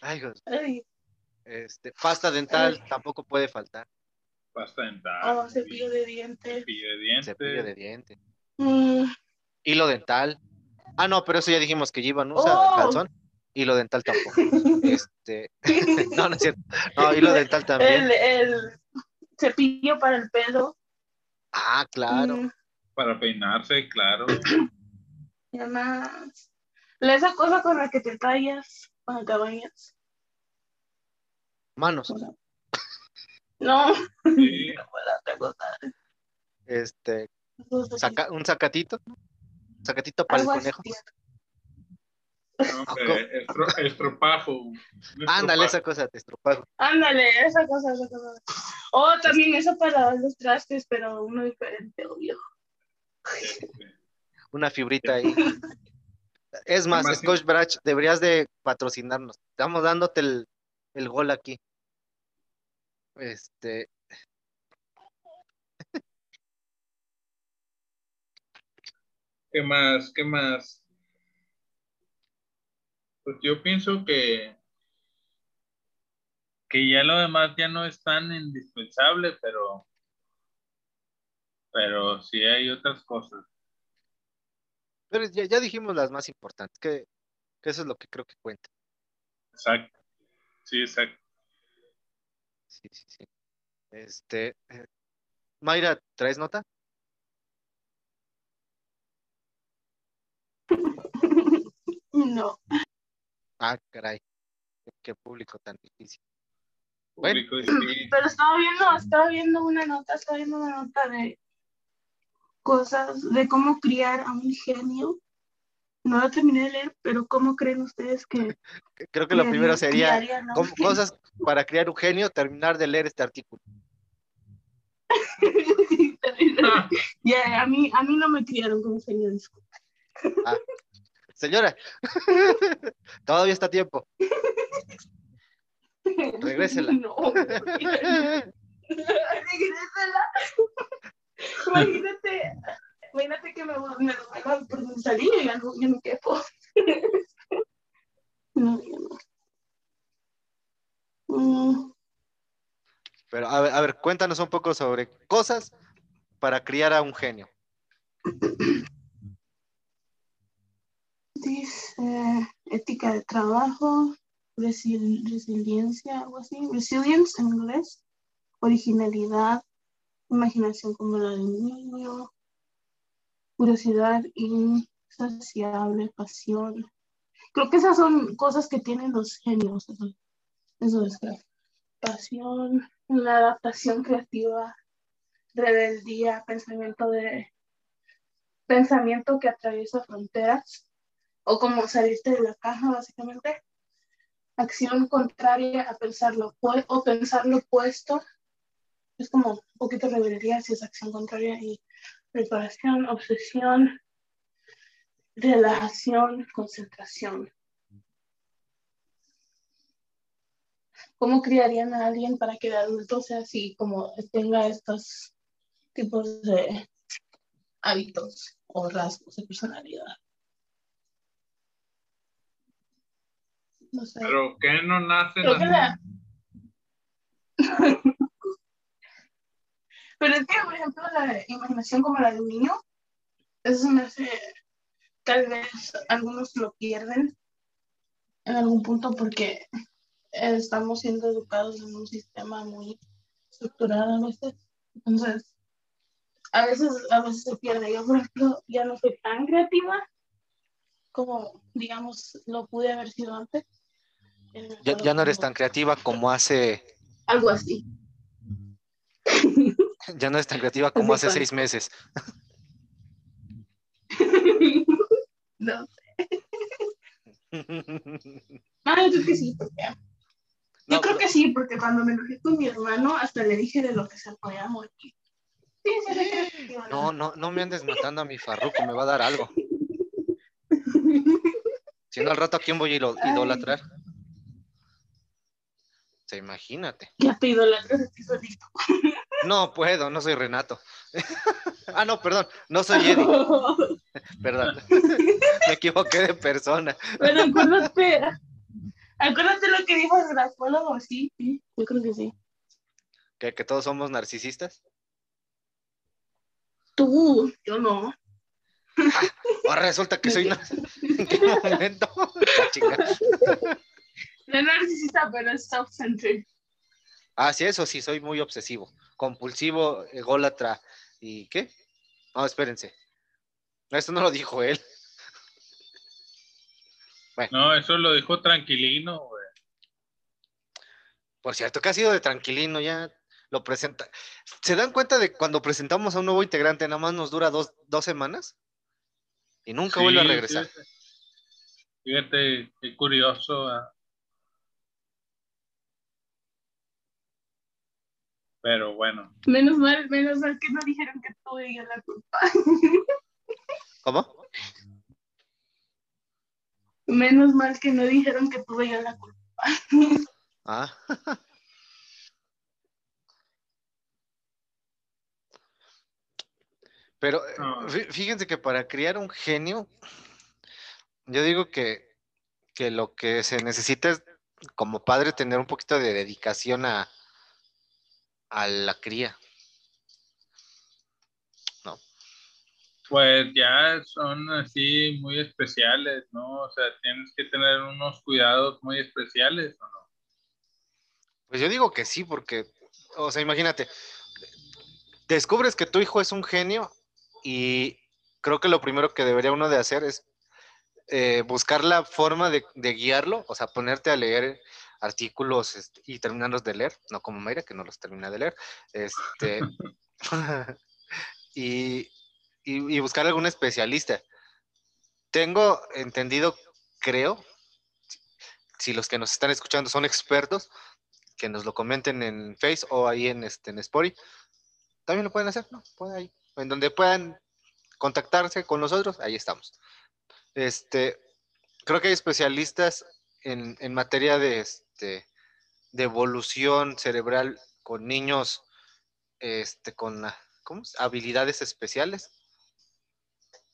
Ay, güey. ay. Este, pasta dental tampoco puede faltar. Pasta dental. Oh, cepillo de dientes. Cepillo de dientes. Cepillo de diente. Mm, Hilo dental. Ah, no, pero eso ya dijimos que Giva no usa Oh. calzón. Hilo dental tampoco. (laughs) Este, (laughs) no, no es cierto. No, hilo dental también. el, el cepillo para el pelo. Ah, claro. Mm, Para peinarse, claro. y además, esa cosa con la que te tallas cuando te bañas. Manos. No, Sí, (laughs) no. Este, saca, un sacatito. Sacatito para el conejo. (laughs) hombre, estro- estropajo. Ándale, esa cosa de estropajo. Ándale, esa cosa, esa cosa. O también eso para los trastes, pero uno diferente, obvio. (laughs) Una fibrita ahí. (laughs) Es más, Más. Scotch Brach, deberías de patrocinarnos. Estamos dándote el, el gol aquí. Este, ¿Qué más? ¿Qué más? Pues yo pienso que que ya lo demás ya no es tan indispensable, pero pero sí hay otras cosas. pero ya, ya dijimos las más importantes, que, que eso es lo que creo que cuenta. Exacto. Sí, exacto. Sí, sí, sí. Este, eh, Mayra, ¿traes nota? No. Ah, caray. Qué, público tan difícil. Bueno. (clears throat) Pero estaba viendo, estaba viendo una nota, estaba viendo una nota de cosas, de cómo criar a un genio. No la terminé de leer, pero ¿cómo creen ustedes que Creo que lo primero sería (laughs) cosas para crear un genio, terminar de leer este artículo. (laughs) Ah, a mí, a mí no me criaron como genio, disculpa. Señora, (laughs) todavía está a tiempo. (laughs) Regrésela. No, regrésela. (laughs) Imagínate, imagínate que me, me lo hagan por salir y ya no, ya no quepo. No, ya no. Mm, Pero a ver, a ver, cuéntanos un poco sobre cosas para criar a un genio. Dice ética de trabajo, resil- resiliencia, algo así, resilience en inglés, originalidad, imaginación como la del niño, curiosidad insaciable, pasión. Creo que esas son cosas que tienen los genios. Eso, es creo. Pasión, la adaptación creativa, rebeldía, pensamiento de pensamiento que atraviesa fronteras o como salirte de la caja básicamente. Acción contraria a pensar lo o pensar lo opuesto. Es como un poquito rebeldía si es acción contraria y preparación, obsesión, relajación, concentración. ¿Cómo criarían a alguien para que de adulto sea así, como tenga estos tipos de hábitos o rasgos de personalidad? No sé. pero que no nacen así? la- (laughs) Pero es que, por ejemplo, la imaginación como la de un niño, eso me hace, tal vez algunos lo pierden en algún punto porque estamos siendo educados en un sistema muy estructurado a veces. Entonces, a veces, a veces se pierde. Yo, por ejemplo, ya no soy tan creativa como, digamos, lo pude haber sido antes. Ya, ya no eres tan creativa como hace, Algo así. (laughs) ya no eres tan creativa como hace seis meses. (laughs) no. (laughs) Ah, yo creo que sí, porque. Yo No, creo pero- que sí, porque cuando me enojé con mi hermano, hasta le dije de lo que se podía morir. Sí, sí, No, no, no me andes matando a mi farruco, me va a dar algo. Si no, al rato a quién voy a Ay. Se imagínate. Ya te idolatras a ti solito. (laughs) No puedo, no soy Renato. (laughs) ah, no, perdón, no soy Eddie, (laughs) perdón. me equivoqué de persona. Pero acuérdate, acuérdate lo que dijo el grafólogo, sí, sí, yo creo que sí. ¿Que, que todos somos narcisistas. Tú, yo no. Ahora resulta que soy ¿En qué momento? No es narcisista, pero es self-centered. Ah, sí, eso sí, soy muy obsesivo, compulsivo, ególatra. ¿Y qué? No, espérense. Esto no lo dijo él. No, eso lo dijo tranquilino, güey. Por cierto, que ha sido de tranquilino, ya lo presenta. ¿Se dan cuenta de cuando presentamos a un nuevo integrante, nada más nos dura dos, dos semanas? Y nunca vuelve a Sí, regresar. Fíjate, fíjate, qué curioso. ah. Pero bueno, Menos mal, menos mal que no dijeron que tuve yo la culpa. (laughs) ¿Cómo? Menos mal que no dijeron que tuve yo la culpa. (laughs) Ah. Pero eh, No. fíjense que para criar un genio, yo digo que, que lo que se necesita es como padre tener un poquito de dedicación a, a la cría. pues ya son así muy especiales, ¿no? O sea, tienes que tener unos cuidados muy especiales, ¿o no? Pues yo digo que sí, porque, o sea, imagínate, descubres que tu hijo es un genio y creo que lo primero que debería uno de hacer es eh, buscar la forma de, de guiarlo, o sea, ponerte a leer artículos este, y terminarlos de leer, no como Mayra, que no los termina de leer, este, (laughs) (laughs) y, y- y buscar algún especialista. Tengo entendido, creo, si los que nos están escuchando son expertos, que nos lo comenten en Face o ahí en, este, en Spotify. También lo pueden hacer, ¿no? Pueden ahí. En donde puedan contactarse con nosotros, ahí estamos. Este, creo que hay especialistas en, en materia de, este, de evolución cerebral con niños este, con ¿cómo es? habilidades especiales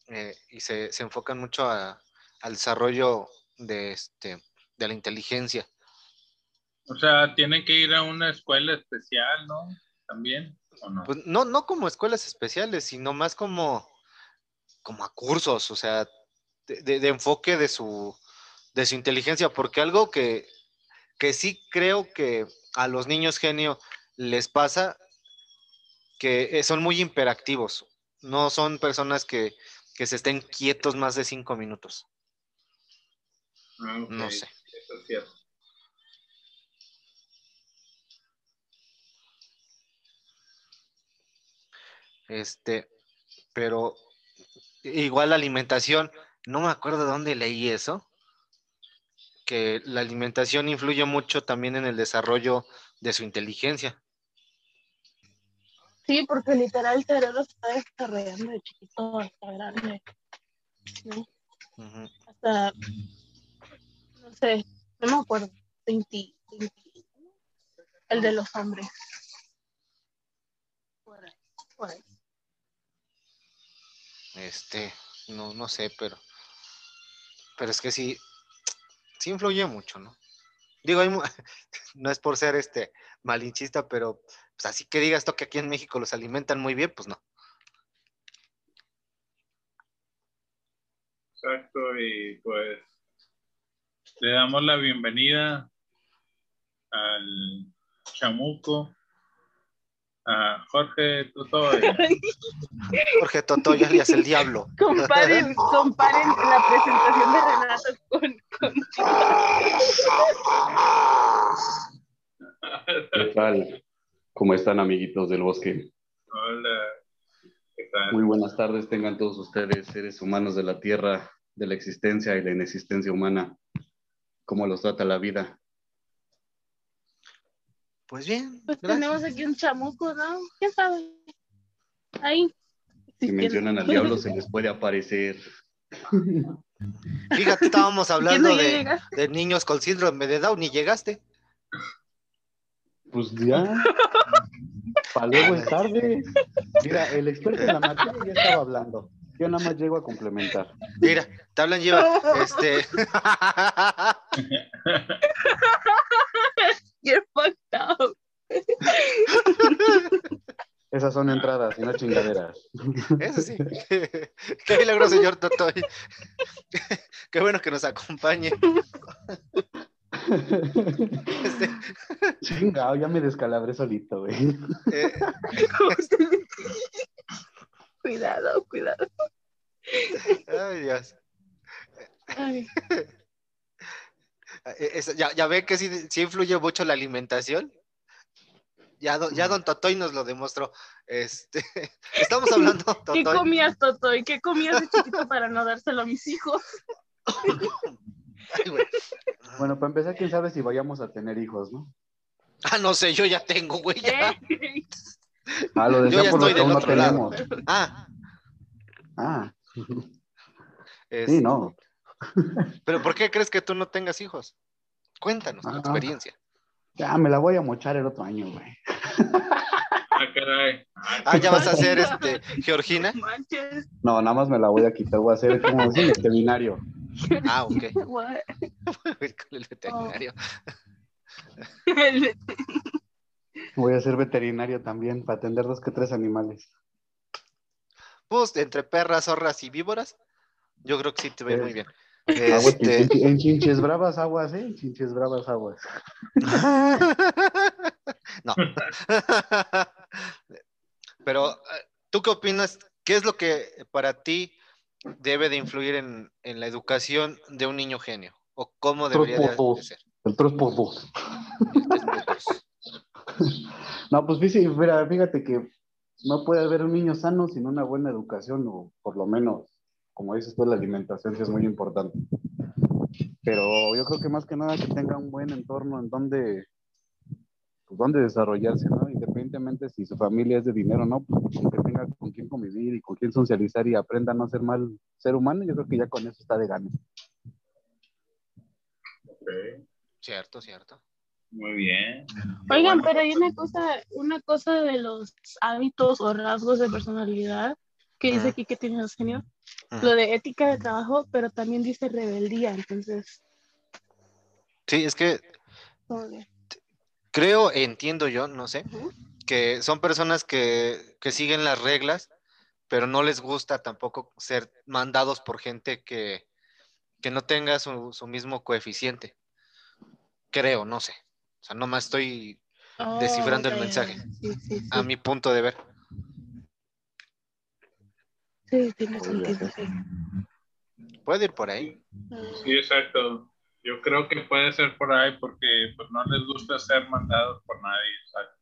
eh, y se, se enfocan mucho a- al desarrollo de, este, de la inteligencia. O sea, tienen que ir a una escuela especial, ¿no? También, ¿o no? Pues no, no como escuelas especiales, sino más como, como a cursos, o sea, de, de- de enfoque de su, de su inteligencia, porque algo que, que sí creo que a los niños genio les pasa, que eh, son muy hiperactivos, no son personas que, que se estén quietos más de cinco minutos, Ah, no sé. Eso es cierto. Este, pero igual la alimentación, no me acuerdo de dónde leí eso, que la alimentación influye mucho también en el desarrollo de su inteligencia. Sí, porque literal el cerebro se está desarrollando de chiquito hasta grande. ¿no? Hasta, no sé, no me acuerdo, 20, 20, el de los hombres. Por ahí, por ahí. Este, no, no sé, pero, pero es que sí, sí influye mucho, ¿no? Digo, (laughs) no es por ser este malinchista, pero pues así que digas esto que aquí en México los alimentan muy bien, pues no. Exacto, y pues le damos la bienvenida al chamuco, a Jorge Tutoy. (laughs) Jorge Totoya alias el diablo. Comparen, comparen la presentación de Renato con, con ¿Qué tal? ¿Cómo están, amiguitos del bosque? Hola, ¿qué tal? Muy buenas tardes, tengan todos ustedes, seres humanos de la tierra, de la existencia y la inexistencia humana. ¿Cómo los trata la vida? Pues bien, Pues gracias. tenemos aquí un chamuco, ¿no? ¿Quién sabe? Ahí. Si mencionan al diablo, se les puede aparecer. Fíjate, estábamos (laughs) ¿Quién hablando no de, de niños con síndrome de Down y llegaste. Pues ya. Para luego es tarde. Mira, el experto en la materia ya estaba hablando. Yo nada más llego a complementar. Mira, te hablan lleva. (laughs) Este. (laughs) You're fucked up. (laughs) Esas son entradas y no chingaderas. Eso sí. (laughs) Qué milagro, señor Totoy. (laughs) Qué bueno que nos acompañe. Este, Chingao, ya me descalabré solito, güey. eh, cuidado, cuidado. ay, Dios. Ay, es- ya, ya ve que sí, sí influye mucho la alimentación. Ya, do- ya don Totoy nos lo demostró. Este, (laughs) estamos (laughs) hablando, ¿Qué Totoy. comías, Toto? ¿Y qué comías de chiquito para no dárselo a mis hijos? Ay. Bueno, para empezar, quién sabe si vayamos a tener hijos, ¿no? Ah, no sé, yo ya tengo, güey. ya. ¿Eh? Ah, lo Yo ya decía por lo estoy que aún del no otro lado. tenemos. Ah, Ah, (laughs) es- sí, no. (laughs) pero ¿por qué crees que tú no tengas hijos? Cuéntanos tu Ah. experiencia. Ya me la voy a mochar el otro año, güey. Ah, caray. Ah, ya vas a ser este, Georgina. No, nada más me la voy a quitar, voy a hacer como veterinario. Ah, ok. (laughs) El veterinario. Voy a ser veterinario también para atender dos que tres animales. Pues entre perras, zorras y víboras, yo creo que sí te ve Eh, muy bien. Este, en, en (laughs) chinches bravas aguas, ¿eh? En chinches bravas aguas. (laughs) no. Pero, ¿tú qué opinas? ¿Qué es lo que para ti debe de influir en, en la educación de un niño genio? ¿O cómo debería de, ser? El 3 por 2 (laughs) No, pues mira, fíjate que no puede haber un niño sano sin una buena educación, o por lo menos, como dices tú, la alimentación sí es muy importante. Pero yo creo que más que nada que tenga un buen entorno en donde, pues, donde desarrollarse, ¿no? Independientemente si su familia es de dinero o no, pues, que tenga con quién convivir y con quién socializar y aprenda a no ser mal ser humano, yo creo que ya con eso está de gana. ok. Cierto, cierto. Muy bien. Oigan, pero hay una cosa, una cosa de los hábitos o rasgos de personalidad que dice aquí que tiene genios, Ajá. lo de ética de trabajo, pero también dice rebeldía, entonces, Sí, es que creo, entiendo yo, no sé, que son personas que, que siguen las reglas, pero no les gusta tampoco ser mandados por gente que, que no tenga su, su mismo coeficiente. Creo, no sé. O sea, nomás estoy Oh, Descifrando el mensaje. ya. Sí, sí, sí. a mi punto de ver. Sí, tiene sentido, sí. Puede ir por ahí. Sí, exacto. Yo creo que puede ser por ahí porque pues, no les gusta ser mandados por nadie. exacto.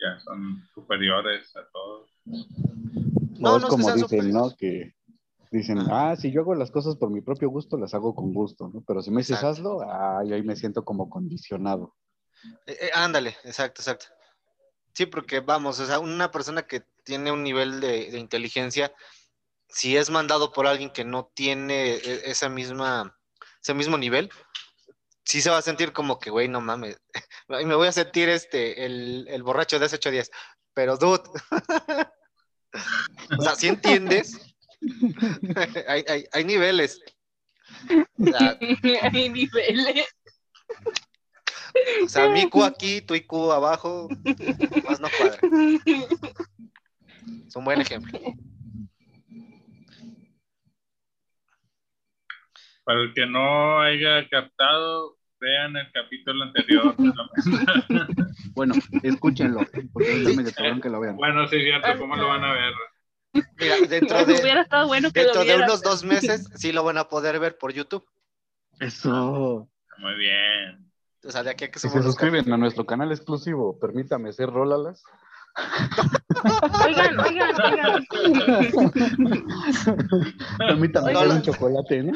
Ya son superiores a todos. No, No, es no es que como dicen, superiores. ¿no? Que dicen, Ajá. ah, si yo hago las cosas por mi propio gusto, las hago con gusto, ¿no? Pero si me dices Exacto. hazlo, ay, ahí me siento como condicionado. Eh, eh, ándale, exacto, exacto. Sí, porque vamos, o sea, una persona que tiene un nivel de, de inteligencia, si es mandado por alguien que no tiene e- esa misma, ese mismo nivel, sí se va a sentir como que, güey, no mames, (laughs) me voy a sentir este, el, el borracho de hace ocho días, pero dude, (laughs) o sea, si entiendes, (laughs) hay, hay, hay niveles. O sea, Hay niveles. o sea, mi Q aquí, tu IQ abajo, más no cuadra. Es un buen ejemplo. (laughs) Para el que no haya captado, vean el capítulo anterior. (laughs) Bueno, escúchenlo, porque ahorita me detuvieron que lo vean. bueno, sí, cierto. ¿Cómo lo van a ver? Mira, dentro de, Hubiera estado bueno que dentro lo de unos dos meses (laughs) sí lo van a poder ver por YouTube. Eso. Muy bien. O sea, de aquí a que se suscriben a nuestro canal exclusivo, permítame ser Rólalas. Oigan, oigan, oigan. permítame ser un chocolate, ¿no?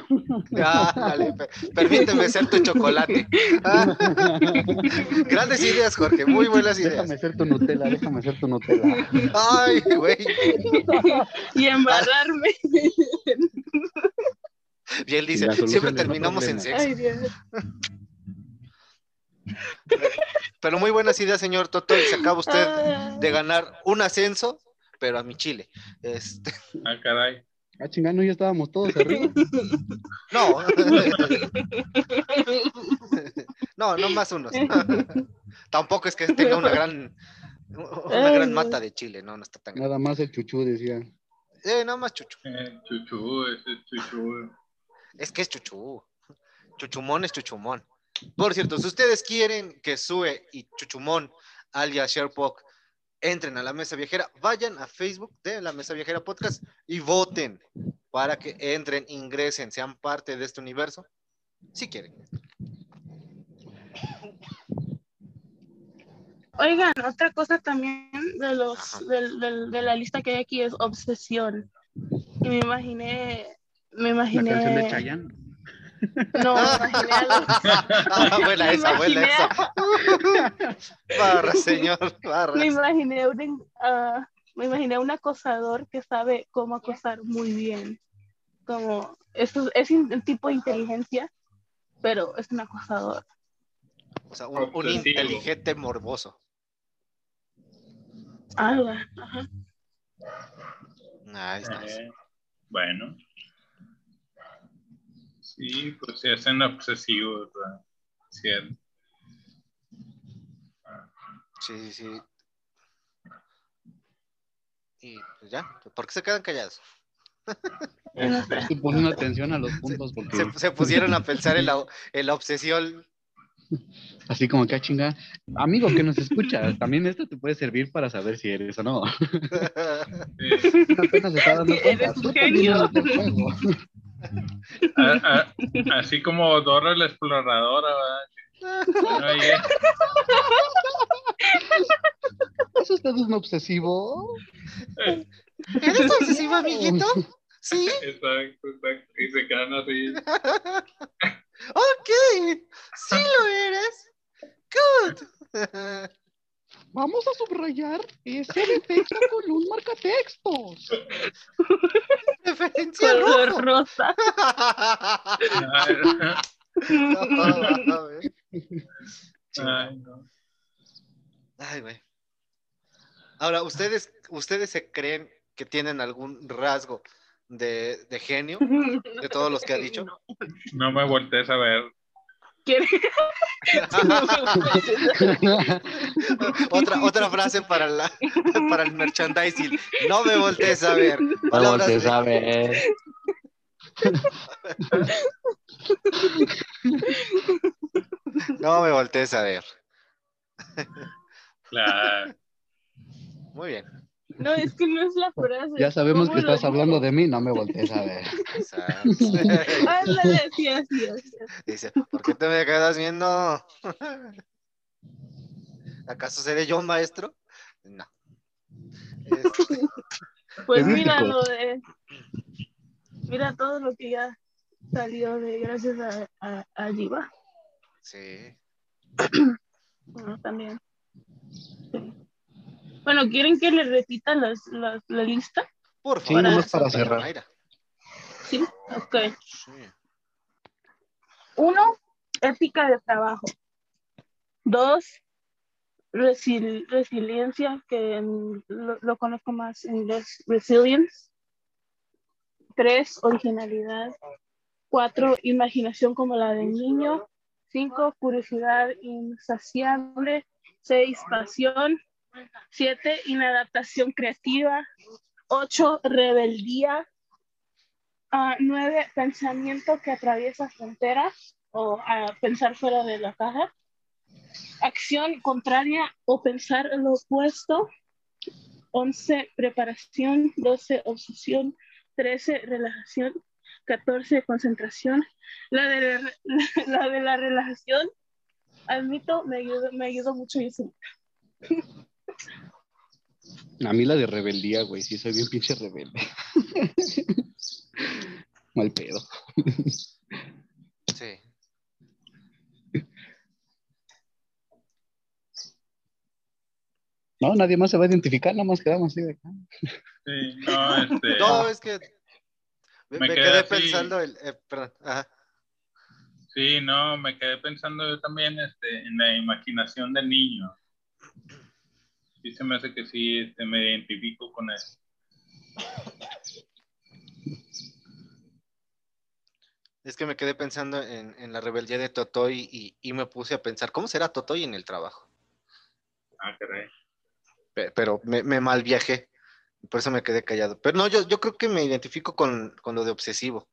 Ah, dale, per- permíteme ser tu chocolate. Ah. (laughs) Grandes ideas, Jorge, muy buenas ideas. Déjame ser tu Nutella, déjame ser tu Nutella. Ay, güey. Y embarrarme. Y él dice, siempre terminamos en sexo. Ay, Dios. (laughs) Pero muy buenas ideas, señor Toto. y Se acaba usted Ah. de ganar un ascenso, pero a mi Chile. Este, Ah, caray. Ah, chingano, ya estábamos todos (laughs) arriba. no. (laughs) No, no más unos. (laughs) Tampoco es que tenga una gran, una gran mata de Chile, no, no está tan grande. Nada más el chuchú decía. Eh, nada más chuchu. Eh, chuchu, ese es chuchu. Es que es chuchú. Chuchumón es chuchumón. Por cierto, si ustedes quieren que Sue y Chuchumón, alias Sherpok, entren a la mesa viajera, vayan a Facebook de la mesa viajera podcast y voten para que entren, ingresen, sean parte de este universo Si quieren. Oigan, otra cosa también de los del- de la lista que hay aquí es obsesión. Y me imaginé, me La canción de imaginé, Chayanne. No, (laughs) me imaginé algo. Ah, buena esa, buena esa. Barra, señor, barra. Me imaginé un, ah, me imaginé un acosador que sabe cómo acosar muy bien. Como, eso es un tipo de inteligencia, pero es un acosador. O sea, un, inteligente morboso. Algo, ajá. Ahí está. Eh, bueno. Sí, pues se hacen obsesivos, ¿verdad? Cierto. Sí, sí, sí. Y pues ya, ¿por qué se quedan callados? Estoy poniendo atención a los puntos porque Se, se pusieron a pensar en la, en la obsesión. así como que a chinga. Amigo que nos escuchas, también esto te puede servir para saber si eres o no. (laughs) Sí. Apenas se está dando cuenta. Eres un genio. A- a- así como Dora la exploradora, ¿verdad? (laughs) ¿Es usted un obsesivo? ¿Eres obsesivo, amiguito? Sí, exacto, exacto. Y se quedan así. (laughs) ok. Sí lo eres. Good. Vamos a subrayar ese defecto con un marcatextos. (laughs) Referencia Color rojo. rosa. Ay, no. Ay, güey. Ahora, ¿ustedes, ¿ustedes se creen que tienen algún rasgo de, de genio de todos los que ha dicho? No. No me voltees a ver. ¿Quiere- (laughs) otra, otra frase para, la, para el merchandising. No me voltees a ver. No Palabras voltees de- a ver. (laughs) No me voltees a ver. Claro. Muy bien. No, es que no es la frase. Ya sabemos que ¿Cómo lo estás digo? hablando de mí, no me voltees a ver. Exacto. Ándale, sí, así. Dice, ¿por qué te me quedas viendo? (laughs) ¿Acaso seré yo maestro? No. Este, (laughs) Pues Es mira lo de. Mira todo lo que ya salió de gracias a, a, a Diva. sí. (clears throat) Bueno, también. Sí. Bueno, ¿quieren que le repita las, las- la lista? Por Sí, favor. nomás para cerrar. Sí. Ok. Sí. Uno, ética de trabajo. Dos, resil- resiliencia, que en- lo, lo conozco más en inglés, resilience. Tres, originalidad. Cuatro, imaginación como la del niño. Cinco, curiosidad insaciable. Seis, pasión. Siete, inadaptación creativa. Ocho, rebeldía. Ah, nueve, pensamiento que atraviesa fronteras o ah, pensar fuera de la caja. Acción contraria o pensar lo opuesto. 11, preparación. 12, obsesión. 13, relajación. 14, concentración. La de la, (laughs) la relajación, admito, me ayudó, me ayudó mucho eso. (laughs) A mí la de rebeldía, güey, sí soy bien pinche rebelde. (laughs) Mal pedo. Sí. No, nadie más se va a identificar, nada más quedamos así de acá. Sí, no, este. No, es que me, quedé quedé así. pensando, el, eh, perdón, ajá. Sí, no, me quedé pensando yo también este, en la imaginación del niño. Sí, se me hace que sí, este, me identifico con eso. Es que me quedé pensando en, en la rebeldía de Totoy y, y me puse a pensar, ¿cómo será Totoy en el trabajo? Ah, caray. Pe- Pero me, me mal viajé, por eso me quedé callado. Pero no, yo, yo creo que me identifico con, con lo de obsesivo.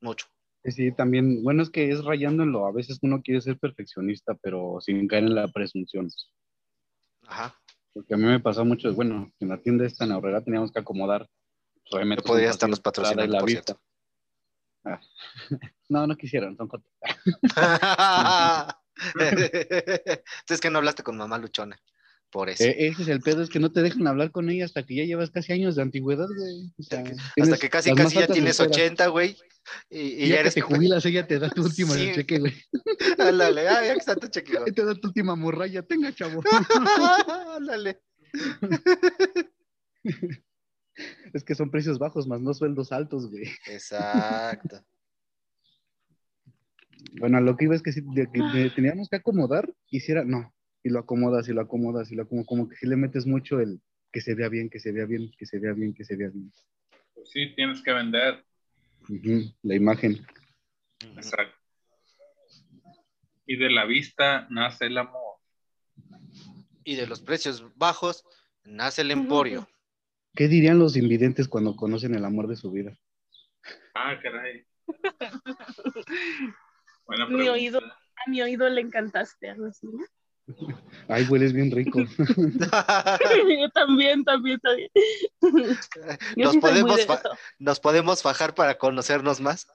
Mucho. Sí, también, bueno, es que es rayando en lo, a veces uno quiere ser perfeccionista, pero sin caer en la presunción. Ajá. Porque a mí me pasó mucho, bueno, en la tienda esta en Aurrera teníamos que acomodar. Yo podría estarlos patrocinando, la por vista. cierto. (laughs) No, no quisieron, son cortos. (laughs) es que no hablaste con mamá luchona. Por eso. Eh, ese es el pedo, es que no te dejan hablar con ella hasta que ya llevas casi años de antigüedad, güey. O sea, Hasta que casi, casi ya tienes esferas. 80, güey. Y, y Y ya ya que eres. te jubilas, ella te da tu (laughs) último Sí. cheque, güey. (laughs) Ándale, ah, ya que está tu cheque, güey. Te da tu última morralla, tenga, chavo. (laughs) Ándale. es que son precios bajos, más no sueldos altos, güey. Exacto. Bueno, a lo que iba es que si de que de- teníamos que acomodar, hiciera, no, y lo acomodas, y lo acomodas, y lo acomodas, como que si le metes mucho el que se vea bien, que se vea bien, que se vea bien, que se vea bien. Pues sí, tienes que vender. La imagen. Exacto. Y de la vista nace el amor. Y de los precios bajos nace el emporio. ¿Qué dirían los invidentes cuando conocen el amor de su vida? Ah, caray. (laughs) Buena Mi oído. A mi oído le encantaste, algo así. ¿no? Ay, hueles bien rico. (laughs) (laughs) Yo también, también, también. (laughs) Yo Nos sí podemos, nos podemos fajar para conocernos más.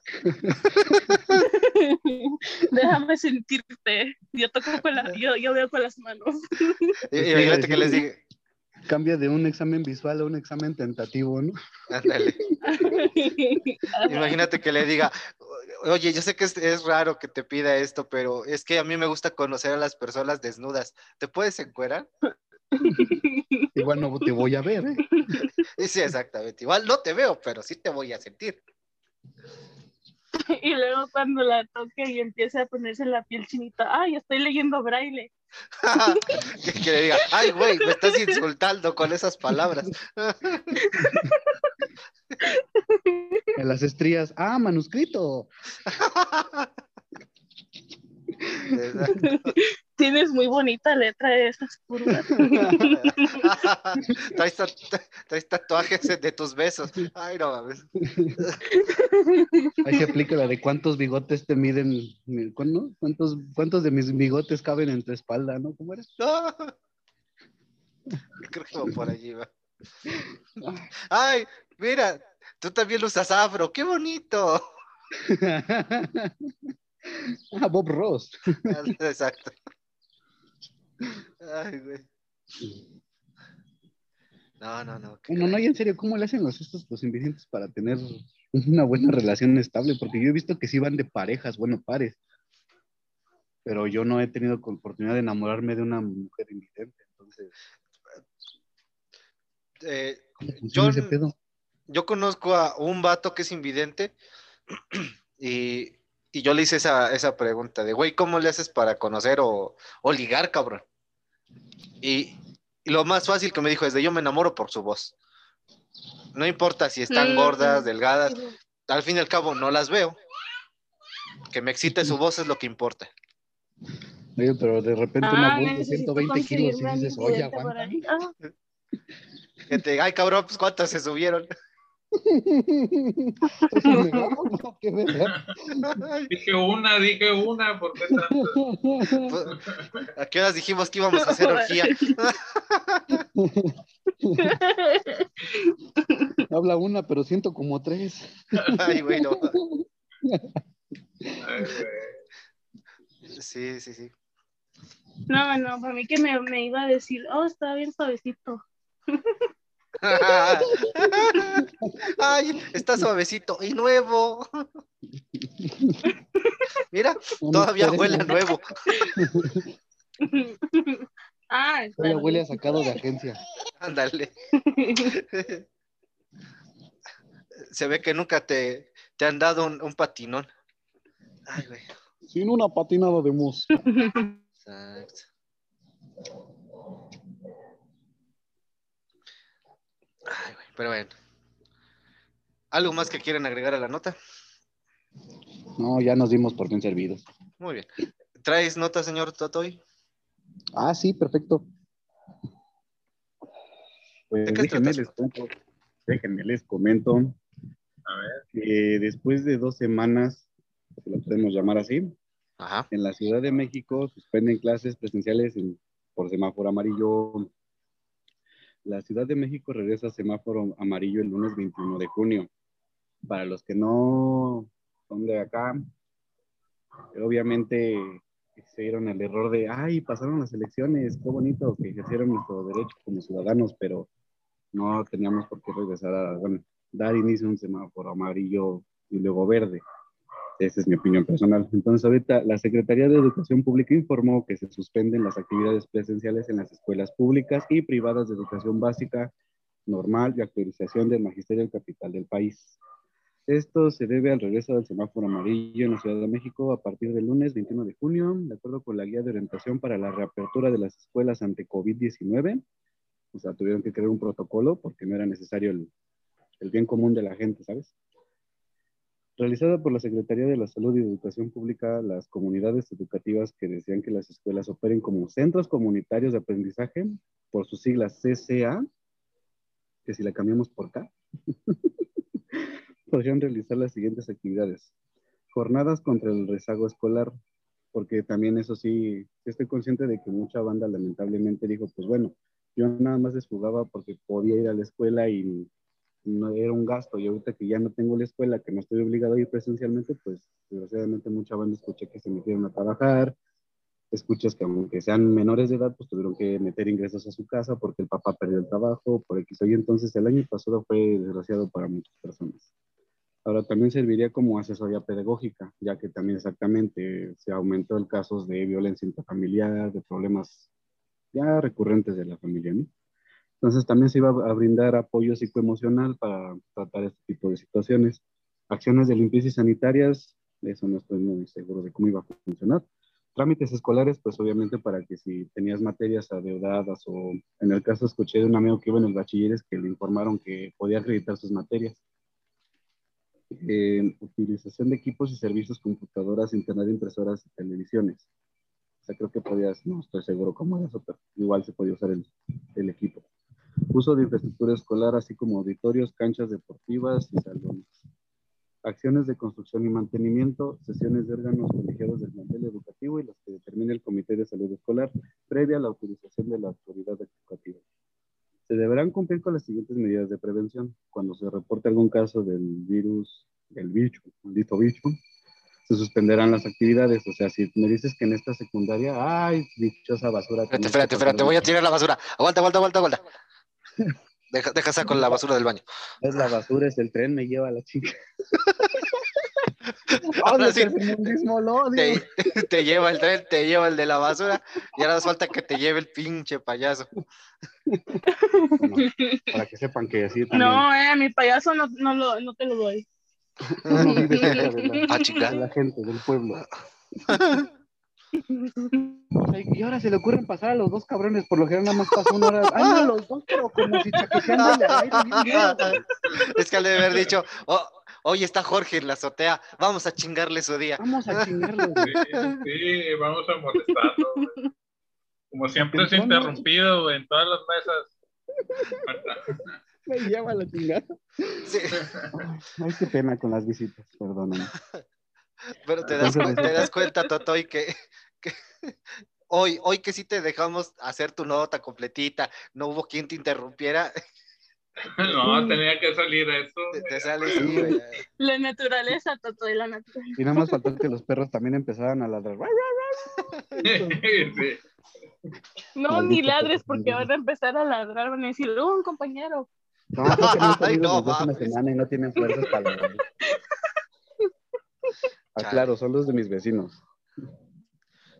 Déjame sentirte. Yo toco con la, yo, yo veo con las manos. Y- Sí, Imagínate que les diga, Cambia de un examen visual a un examen tentativo, ¿no? ándale. (laughs) Imagínate que le diga, oye, yo sé que es, es raro que te pida esto, pero es que a mí me gusta conocer a las personas desnudas. ¿Te puedes encuerar? (laughs) Igual no te voy a ver, ¿eh? Sí, exactamente. Igual no te veo, pero sí te voy a sentir. (laughs) Y luego cuando la toque y empiece a ponerse la piel chinita, ay, estoy leyendo braille. (laughs) que, que le diga, ay, güey, me estás insultando con esas palabras. (laughs) En las estrías. Ah, manuscrito. (laughs) Exacto. Tienes muy bonita letra de esas curvas. (laughs) traes, tat- traes tatuajes de tus besos. Ay, no mames. Ahí se aplica la de cuántos bigotes te miden. ¿cuándo? ¿Cuántos, ¿Cuántos de mis bigotes caben en tu espalda, no? ¿Cómo eres? No. Creo que va por allí, va. Ay, mira, tú también usas afro, qué bonito. (laughs) ah, Bob Ross. Exacto. Ay, güey. No, no, no. Bueno, no, y en serio, ¿cómo le hacen los estos los invidentes para tener una buena relación estable? Porque yo he visto que sí van de parejas, bueno, pares. Pero yo no he tenido oportunidad de enamorarme de una mujer invidente. Entonces, Eh, ¿cómo funciona Yo- yo conozco a un vato que es invidente (clears throat) y, y yo le hice esa, esa pregunta de, güey, ¿cómo le haces para conocer o, o ligar, cabrón? Y, y lo más fácil que me dijo es de yo me enamoro por su voz. No importa si están Mm. gordas, delgadas, al fin y al cabo no las veo. Que me excite su voz es lo que importa. Oye, pero de repente una Ah, voz de necesito 120 kilos y dices, oye, aguanta. Ah, (laughs) Gente, ay, cabrón, pues cuántas se subieron. (laughs) (laughs) Dije una, dije una, ¿por qué tanto? Pues, ¿A qué horas dijimos que íbamos a hacer orgía? (laughs) Habla una, pero siento como tres. Ay, güey, no. Ay, güey. Sí, sí, sí. No, no, para mí que me, me iba a decir, oh, está bien suavecito. (laughs) Ay, está suavecito y nuevo. Mira, todavía huele a nuevo. (laughs) ah, Todavía huele a sacado de agencia. Ándale. (laughs) Se ve que nunca te, te han dado un, un patinón. Ay, güey. Sin una patinada de mus. Exacto. Ay, güey, pero bueno. ¿Algo más que quieren agregar a la nota? No, ya nos dimos por bien servidos. Muy bien. ¿Traes nota, señor Totoy? Ah, sí, perfecto. Pues ¿De qué déjenme les cuento, déjenme les comento A ver, que después de dos semanas, si lo podemos llamar así, Ajá. en la Ciudad de México suspenden clases presenciales en- por semáforo amarillo. La Ciudad de México regresa a semáforo amarillo el lunes 21 de junio. Para los que no son de acá. Obviamente se dieron el error de, ay, pasaron las elecciones, qué bonito que ejercieron nuestro derecho como ciudadanos, pero no teníamos por qué regresar a, bueno, dar inicio a un semáforo amarillo y luego verde. Esa es mi opinión personal. Entonces, ahorita la Secretaría de Educación Pública informó que se suspenden las actividades presenciales en las escuelas públicas y privadas de educación básica, normal y actualización del magisterio capital del país. Esto se debe al regreso del semáforo amarillo en la Ciudad de México a partir del lunes 21 de junio, de acuerdo con la guía de orientación para la reapertura de las escuelas ante COVID-19. O sea, tuvieron que crear un protocolo porque no era necesario el, el bien común de la gente, ¿sabes? Realizada por la Secretaría de la Salud y Educación Pública, las comunidades educativas que decían que las escuelas operen como centros comunitarios de aprendizaje, por sus siglas CCA, que si la cambiamos por K, (laughs) podrían realizar las siguientes actividades. Jornadas contra el rezago escolar, porque también eso sí, estoy consciente de que mucha banda lamentablemente dijo, pues bueno, yo nada más desfugaba porque podía ir a la escuela y no era un gasto y ahorita que ya no tengo la escuela, que no estoy obligado a ir presencialmente, pues desgraciadamente mucha banda escuché que se metieron a trabajar, escuchas que aunque sean menores de edad, pues tuvieron que meter ingresos a su casa porque el papá perdió el trabajo, por X o Y, entonces el año pasado fue desgraciado para muchas personas. Ahora también serviría como asesoría pedagógica, ya que también exactamente se aumentó el casos de violencia intrafamiliar, de problemas ya recurrentes de la familia, ¿no? Entonces también se iba a brindar apoyo psicoemocional para tratar este tipo de situaciones. Acciones de limpieza y sanitarias, eso no estoy muy seguro de cómo iba a funcionar. Trámites escolares, pues obviamente para que si tenías materias adeudadas o en el caso escuché de un amigo que iba en el bachilleres que le informaron que podía acreditar sus materias. Eh, utilización de equipos y servicios, computadoras, internet, impresoras y televisiones. O sea, creo que podías, no estoy seguro cómo era eso, pero igual se podía usar el, el equipo uso de infraestructura escolar, así como auditorios, canchas deportivas y salones. Acciones de construcción y mantenimiento, sesiones de órganos colegiados del plantel educativo y las que determine el Comité de Salud Escolar previa a la autorización de la autoridad educativa. Se deberán cumplir con las siguientes medidas de prevención. Cuando se reporte algún caso del virus, del bicho, maldito bicho, se suspenderán las actividades. O sea, si me dices que en esta secundaria, ay, dichosa basura. Espérate, espérate, espérate, voy a tirar la basura. Aguanta, aguanta, aguanta, aguanta. Deja, deja saco la basura del baño. Es la basura, es el tren, me lleva la chica. (laughs) Ahora sí, te, (laughs) te, lleva el tren, te lleva el de la basura y ahora falta que te lleve el pinche payaso. (laughs) para que sepan que así también. No, eh, mi payaso no, no, lo, no te lo doy. No, no de la, ah, de la gente del pueblo. (laughs) Y ahora se le ocurren pasar a los dos cabrones, por lo general nada más pasa una hora. Ay, no, los dos, pero como si chaquetean al aire. Es que al de haber dicho, oh, hoy está Jorge en la azotea, vamos a chingarle su día. Vamos a chingarle. Sí, vamos a molestarlo. Como siempre es interrumpido en todas las mesas. (laughs) Me lleva la chingada. Sí. Ay, qué pena con las visitas, perdóname. Pero te das, cuenta, te das (laughs) cuenta, Totoy, que, que (laughs) hoy, hoy que sí te dejamos hacer tu nota completita, no hubo quien te interrumpiera. No, tenía que salir eso. Te, sale, sí, La naturaleza, Totoy, la naturaleza. Y nada más faltó que los perros también empezaran a ladrar. No, ni ladres porque van a empezar a ladrar, van a decir, oh, un compañero. No, no, (laughs) Ay, no, una semana y no tienen fuerzas para ladrar. Ah, claro, son los de mis vecinos.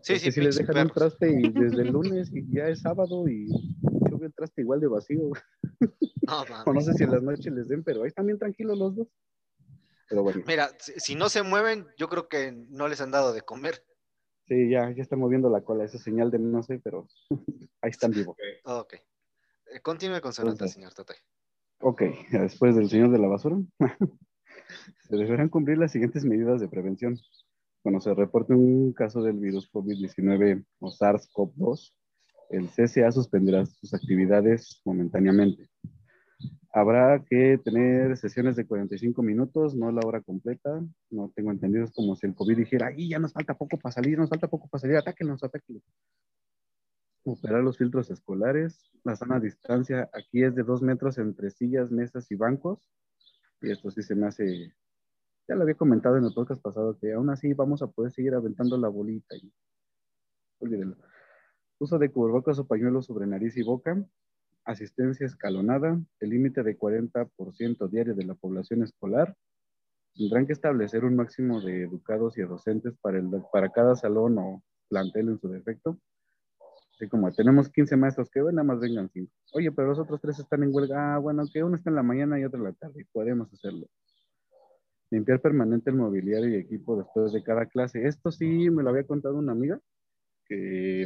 Sí, sí, si les dejan un traste y desde el lunes y ya es sábado y yo veo el traste igual de vacío. No, (laughs) o no sé si en las noches les den, pero ahí están bien tranquilos los dos. Pero bueno. Mira, si, no se mueven, yo creo que no les han dado de comer. Sí, ya, ya están moviendo la cola, esa señal de no sé, pero (laughs) ahí están vivos. Ok. Eh, continúe con su nota, señor Tate. Ok, después del señor de la basura. (laughs) Se deberán cumplir las siguientes medidas de prevención. Cuando se reporte un caso del virus COVID-19 o SARS-CoV-2, el CCA suspenderá sus actividades momentáneamente. Habrá que tener sesiones de 45 minutos, no la hora completa. No tengo entendido, es como si el COVID dijera, ¡ay, ya nos falta poco para salir, nos falta poco para salir, atáquenos, atáquenos! Operar los filtros escolares. La sana distancia aquí es de dos metros entre sillas, mesas y bancos esto sí se me hace ya lo había comentado en el podcast pasado, que aún así vamos a poder seguir aventando la bolita. Uso de cubrebocas o pañuelos sobre nariz y boca, asistencia escalonada, el límite de 40% diario de la población escolar. Tendrán que establecer un máximo de educados y docentes para, el, para cada salón o plantel en su defecto. Así como tenemos 15 maestros que nada más vengan 5. Oye, pero los otros tres están en huelga. Ah, bueno, que uno está en la mañana y otro en la tarde. Podemos hacerlo. Limpiar permanente el mobiliario y equipo después de cada clase. Esto sí me lo había contado una amiga, que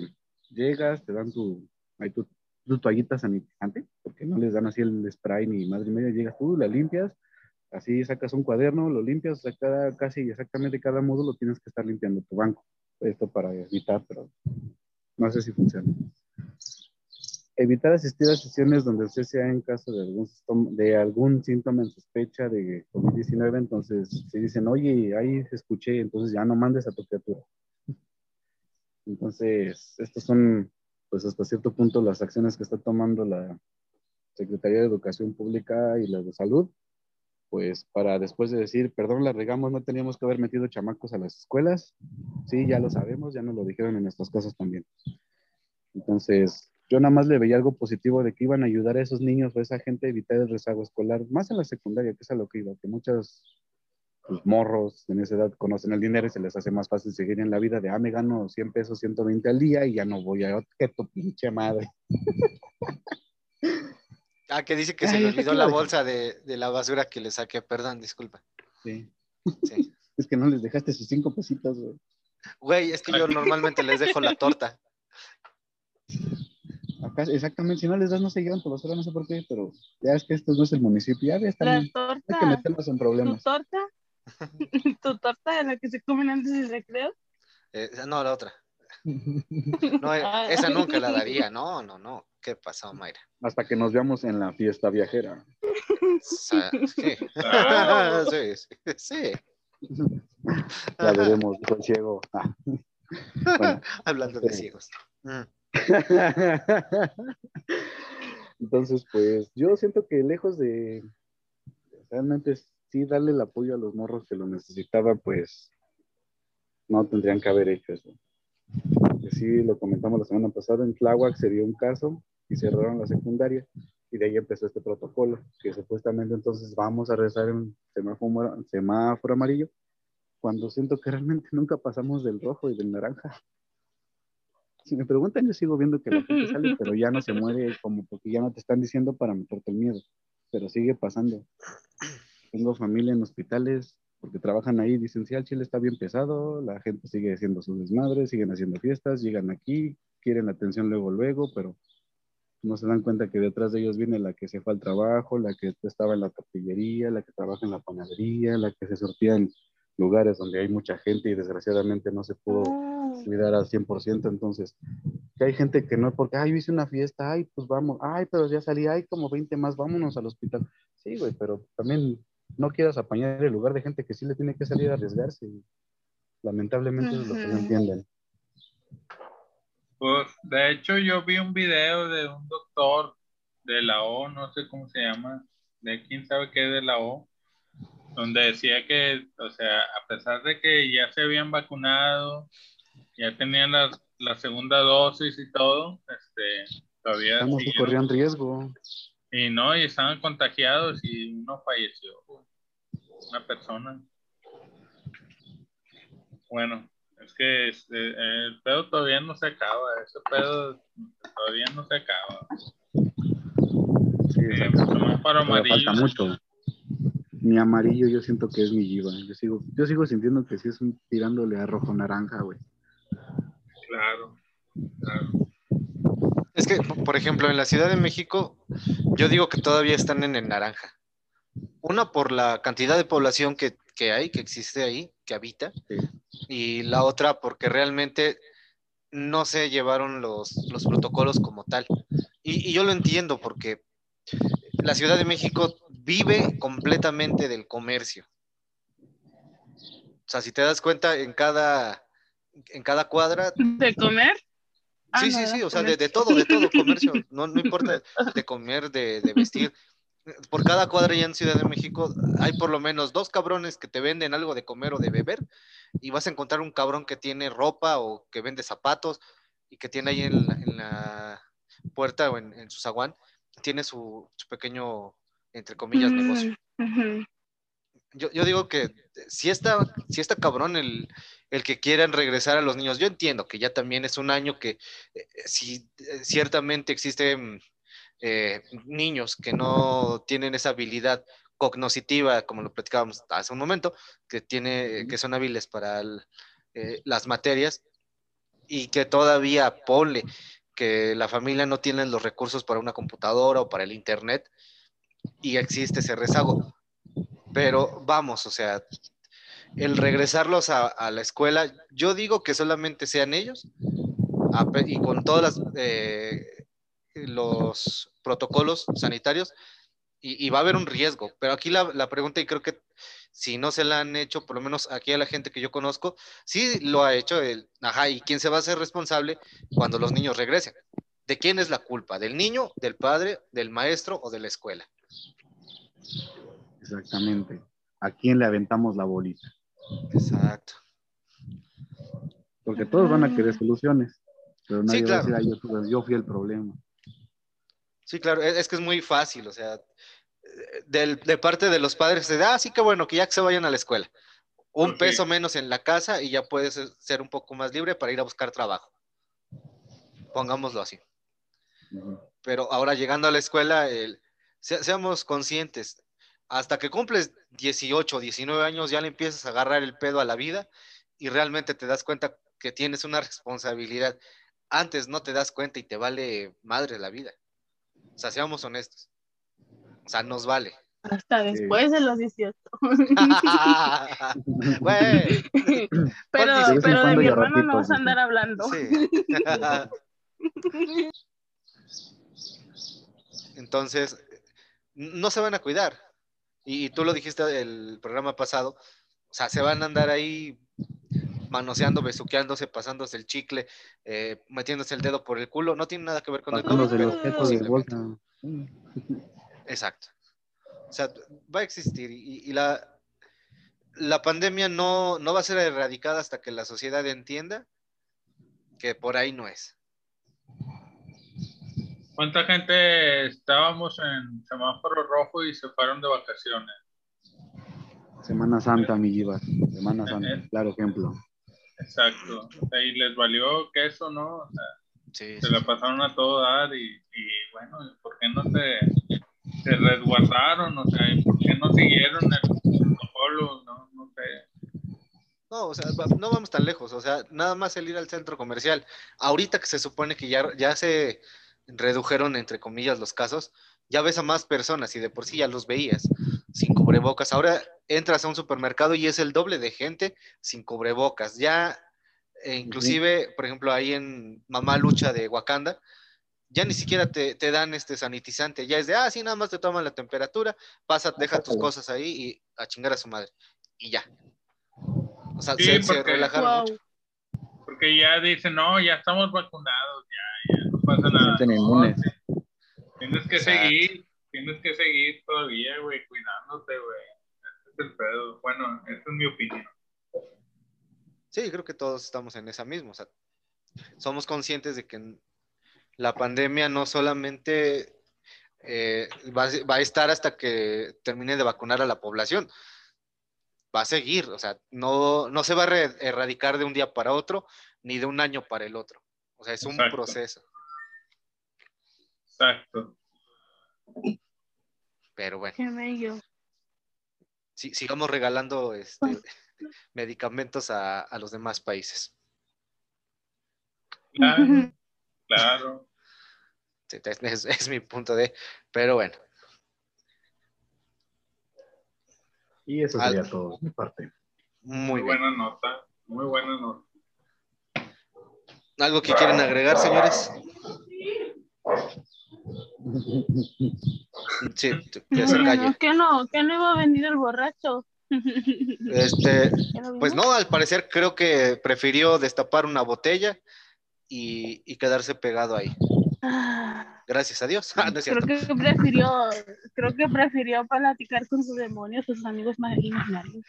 llegas, te dan tu, ahí tu, tu toallita sanitizante, porque no les dan así el spray ni madre media, llegas tú, la limpias, así sacas un cuaderno, lo limpias, o sea, cada, casi exactamente cada módulo tienes que estar limpiando tu banco. Esto para evitar, pero no sé si funciona. Evitar asistir a sesiones donde usted sea en caso de algún, de algún síntoma en sospecha de COVID-19. Entonces, si dicen, oye, ahí escuché, entonces ya no mandes a tu criatura. Entonces, estos son, pues hasta cierto punto, las acciones que está tomando la Secretaría de Educación Pública y la de Salud, pues para después de decir, perdón, la regamos, no teníamos que haber metido chamacos a las escuelas. Sí, ya lo sabemos, ya nos lo dijeron en nuestras casas también. Entonces, yo nada más le veía algo positivo de que iban a ayudar a esos niños o a esa gente a evitar el rezago escolar, más en la secundaria, que es a lo que iba, que muchos pues, morros en esa edad conocen el dinero y se les hace más fácil seguir en la vida de, ah, me gano 100 pesos, 120 al día y ya no voy a, que tu pinche madre. (laughs) Ah, que dice que se le olvidó la bolsa de, de la basura que le saqué. Perdón, disculpa. Sí. Sí. (laughs) Es que no les dejaste sus cinco pesitos, güey. Güey, es que yo normalmente les dejo la torta. (laughs) Acá, exactamente, si no les das, no se llevan tu basura, no sé por qué, pero ya es que esto no es el municipio, ya ves, La también hay que torta, meternos en tu problemas. torta, (laughs) tu torta de la que se comen antes del recreo. Eh, no, la otra. (laughs) No, Ah. esa nunca la daría. No, no, no. ¿Qué pasó, Mayra? Hasta que nos veamos en la fiesta viajera. Sí. Ah. (laughs) sí, sí, sí. (laughs) Ya veremos, ciego. Ah. Bueno. Hablando de ciegos. Mm. Entonces, pues yo siento que lejos de realmente sí darle el apoyo a los morros que lo necesitaban, pues no tendrían que haber hecho eso. Que sí, lo comentamos la semana pasada, en Tláhuac se dio un caso y cerraron la secundaria y de ahí empezó este protocolo, que supuestamente entonces vamos a rezar en semáforo, semáforo amarillo, cuando siento que realmente nunca pasamos del rojo y del naranja. Si me preguntan, yo sigo viendo que la gente sale, pero ya no se muere como porque ya no te están diciendo para meterte el miedo, pero sigue pasando. Tengo familia en hospitales porque trabajan ahí, dicen, sí, el chile está bien pesado, la gente sigue haciendo sus desmadres, siguen haciendo fiestas, llegan aquí, quieren atención luego, luego, pero no se dan cuenta que detrás de ellos viene la que se fue al trabajo, la que estaba en la tortillería, la que trabaja en la panadería, la que se sortía en lugares donde hay mucha gente y desgraciadamente no se pudo cuidar al 100%, entonces, que hay gente que no, porque, ay, yo hice una fiesta, ay, pues vamos, ay, pero ya salí, ay, como 20 más, vámonos al hospital. Sí, güey, pero también no quieras apañar el lugar de gente que sí le tiene que salir a arriesgarse. y lamentablemente eso es lo que no entienden. Pues, de hecho, yo vi un video de un doctor de la O, no sé cómo se llama, de quién sabe qué de la O, donde decía que, o sea, a pesar de que ya se habían vacunado, ya tenían la, la segunda dosis y todo, este, todavía Estamos siguieron- corrían riesgo. Y no, y estaban contagiados y uno falleció, una persona. Bueno, es que este, el pedo todavía no se acaba, ese pedo todavía no se acaba. Sí, Eh, más para amarillo. falta mucho. Mi amarillo yo siento que es mi Giva. Yo sigo, yo sigo sintiendo que sí es un- tirándole a rojo naranja, güey. Claro, claro. Es que, por ejemplo, en la Ciudad de México, yo digo que todavía están en el naranja. Una por la cantidad de población que, que hay, que existe ahí, que habita, Sí. y la otra porque realmente no se llevaron los, los protocolos como tal. Y, y yo lo entiendo porque la Ciudad de México vive completamente del comercio. O sea, si te das cuenta, en cada, en cada cuadra ¿De comer? Ah, Sí, no, sí, sí, o sea, de, de todo, de todo, comercio, (laughs) no, no importa, de comer, de, de vestir. por cada cuadra ya en Ciudad de México hay por lo menos dos cabrones que te venden algo de comer o de beber y vas a encontrar un cabrón que tiene ropa o que vende zapatos y que tiene ahí en la, en la puerta o en, en su zaguán, tiene su, su pequeño, entre comillas, negocio. Ujú. Yo, yo digo que si está, si está cabrón el, el que quieran regresar a los niños, yo entiendo que ya también es un año que eh, sí, eh, ciertamente existen eh, niños que no tienen esa habilidad cognoscitiva, como lo platicábamos hace un momento, que, tiene, que son hábiles para el- eh, las materias y que todavía ponle que la familia no tiene los recursos para una computadora o para el internet y existe ese rezago. Pero vamos, o sea, el regresarlos a, a la escuela, yo digo que solamente sean ellos a y con todos eh, los protocolos sanitarios y, y va a haber un riesgo. Pero aquí la, la pregunta, y creo que si no se la han hecho, por lo menos aquí a la gente que yo conozco, sí lo ha hecho el, ajá, ¿y quién se va a hacer responsable cuando los niños regresen? ¿De quién es la culpa? ¿Del niño, del padre, del maestro o de la escuela? Exactamente. ¿A quién le aventamos la bolita? Exacto. Porque todos van a querer soluciones, pero nadie claro. va a decir, "Ay, yo, fui el problema. Sí, claro, es, es que es muy fácil, o sea, del- de parte de los padres, de, ah, sí que bueno, que ya que se vayan a la escuela. Un peso menos en la casa y ya puedes eh, ser un poco más libre para ir a buscar trabajo. Pongámoslo así. Pero ahora llegando a la escuela, el- se- seamos conscientes, hasta que cumples 18, 19 años ya le empiezas a agarrar el pedo a la vida y realmente te das cuenta que tienes una responsabilidad. Antes no te das cuenta y te vale madre la vida. O sea, seamos honestos. O sea, nos vale. Hasta después de los 18. (laughs) Güey, (laughs) Pero, pero de mi hermano no ratitos, vas a andar hablando. sí. (laughs) Entonces, no se van a cuidar. Y, y tú lo dijiste el programa pasado, o sea, se van a andar ahí manoseando, besuqueándose, pasándose el chicle, eh, metiéndose el dedo por el culo. No tiene nada que ver con el Pasándose posiblemente. bolsa. Sí. Exacto. O sea, va a existir y, y la, la pandemia no, no va a ser erradicada hasta que la sociedad entienda que por ahí no es. ¿Cuánta gente estábamos en semáforo rojo y se fueron de vacaciones? Semana Santa, mi Givas. Semana Santa, claro ejemplo. Exacto. Y les valió queso, ¿no? O sea, Sí, se sí, la pasaron a todo dar y, y, bueno, ¿por qué no se, se resguardaron? O sea, ¿y ¿por qué no siguieron el protocolo? No, no sé. No, o sea, no vamos tan lejos, o sea, nada más el ir al centro comercial. Ahorita que se supone que ya, ya se redujeron, entre comillas, los casos, ya ves a más personas y de por sí ya los veías sin cubrebocas. Ahora entras a un supermercado y es el doble de gente sin cubrebocas. Ya, eh, inclusive, por ejemplo, ahí en Mamá Lucha de Wakanda, ya ni siquiera te, te dan este sanitizante, ya es de, ah, sí, nada más te toman la temperatura, pasa, deja tus cosas ahí y a chingar a su madre. Y ya. O sea, Sí, se, relajaron Wow. mucho. Porque ya dicen, no, ya estamos vacunados, pasa nada. sienten No, inmunes. Tienes que Exacto. seguir, tienes que seguir todavía, güey, cuidándote, güey. Ese es el pedo. Bueno, esa es mi opinión. Sí, creo que todos estamos en esa misma. O sea, somos conscientes de que la pandemia no solamente eh, va, a- va a estar hasta que termine de vacunar a la población. Va a seguir, o sea, no, no se va a erradicar de un día para otro, ni de un año para el otro. O sea, es un Exacto. proceso. Exacto. Pero bueno, Qué bello. sí, sigamos regalando este, (laughs) medicamentos a, a los demás países. Claro, claro. Sí, es, mi punto de, pero bueno. Y eso Al- sería todo de mi parte. Muy Muy buena nota, muy buena nota. ¿Algo que quieren agregar, señores? Sí, que se calle. No, que no, iba a venir el borracho. Este, (laughs) ¿Ya lo pues no, al parecer creo que prefirió destapar una botella y, y quedarse pegado ahí. Ah, Gracias a Dios. (laughs) Ah, no creo que prefirió, creo que prefirió platicar con sus demonios, sus amigos ma- imaginarios.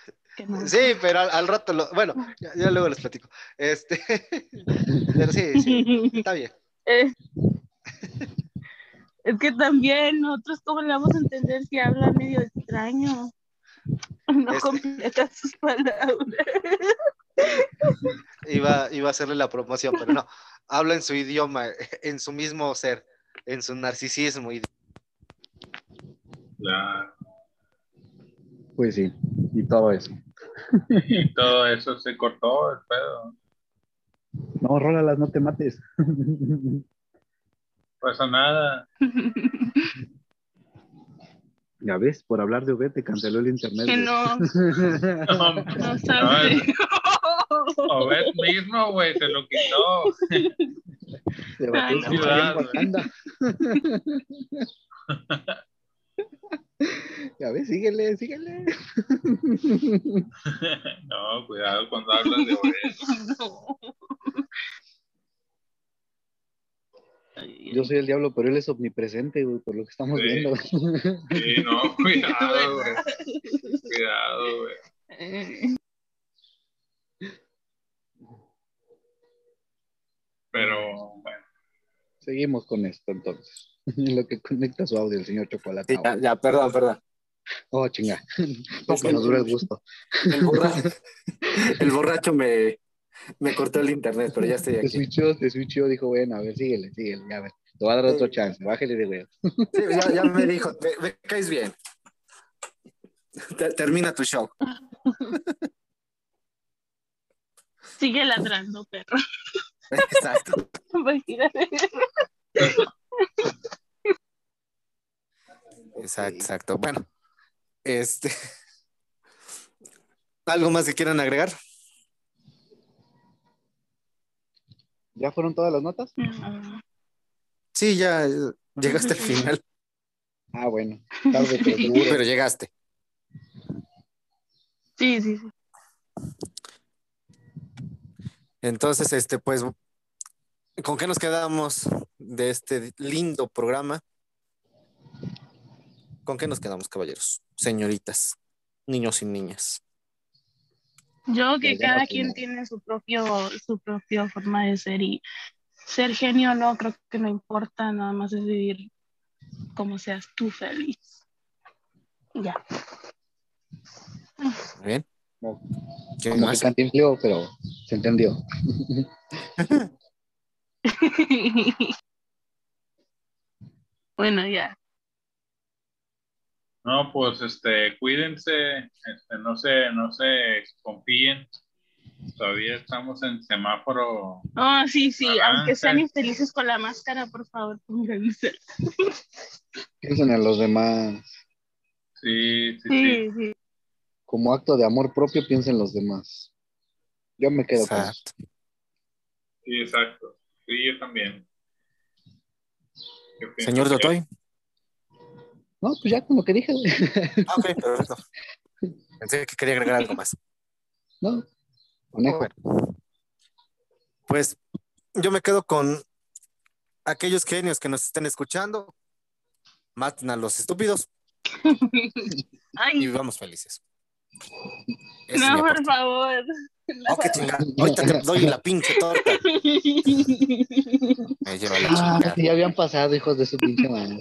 No. Sí, pero al, al rato lo. Bueno, ya, ya luego les platico. Este. (laughs) Pero sí, sí, está bien. Eh, es que también nosotros cómo le vamos a entender si habla medio extraño. No Este- completa sus palabras. Iba, iba a hacerle la promoción, pero no. Habla en su idioma, en su mismo ser, en su narcisismo. Y La- Pues sí, y todo eso. y (laughs) todo eso se cortó el pedo. No, rólalas, no te mates. (laughs) Pasa nada. (laughs) Ya ves, por hablar de V te canceló el internet. Que (laughs) no, No, no sabe. Obed mismo, güey, se lo quitó. Se no. allá en Wakanda. (laughs) Ya ves, síguele, síguele. No, cuidado cuando hablas de Obed. No. Ay, Yo soy el diablo, pero él es omnipresente, güey, por lo que estamos Sí. viendo. Sí, no, (laughs) cuidado, güey. Cuidado, güey. Pero, bueno. Seguimos con esto entonces. En (laughs) lo que conecta su audio el señor Chocolate. Sí, ya, ya, perdón, perdón. Oh, chinga. Que (laughs) nos dura el gusto. El borracho me, me cortó el internet, pero ya estoy Te aquí. switchó, te switchó, dijo, bueno, a ver, síguele, síguele, ya a ver. Te voy a dar otro chance, bájale de güey. Sí, ya, ya me dijo, me, me caes bien. Te- termina tu show. Sigue ladrando, perro. Exacto. Exacto, exacto. Bueno, este. ¿Algo más que quieran agregar? ¿Ya fueron todas las notas? No. Sí, ya eh, llegaste al (laughs) final, Ah, bueno, tarde, pero seguro. pero llegaste. Sí, sí, sí. Entonces, este, pues, ¿con qué nos quedamos de este lindo programa? ¿Con qué nos quedamos, caballeros? Señoritas, niños y niñas. Yo que cada quien tiene. su propio, su propia forma de ser y ser genio no, creo que no importa, nada más es vivir como seas tú feliz. Ya. Muy bien. Como- ¿Quién Como que más? cantinfleo, pero se entendió. (laughs) (laughs) bueno, ya. No, pues este, cuídense, este, no se, no se confíen. Todavía estamos en semáforo. Oh, sí, sí, aunque sean infelices con la máscara, por favor, pónganse. Piensen en los demás. Sí, sí, sí. Sí, sí. Como acto de amor propio, piensen en los demás. Yo me quedo con eso. Sí, exacto. Sí, yo también. Yo Señor que- Totoy. No, pues ya con lo que dije, güey. Ah, ok, perfecto. Pensé que quería agregar algo más. No, conejo. Bueno, pues yo me quedo con aquellos genios que nos estén escuchando. Maten a los estúpidos (laughs) y vivamos felices. Es no, por favor. Oh, (laughs) qué chingada. Ahorita te doy la (laughs) pinche torta. (laughs) Me lleva la Ah, chingada. ya habían pasado, hijos de su pinche madre.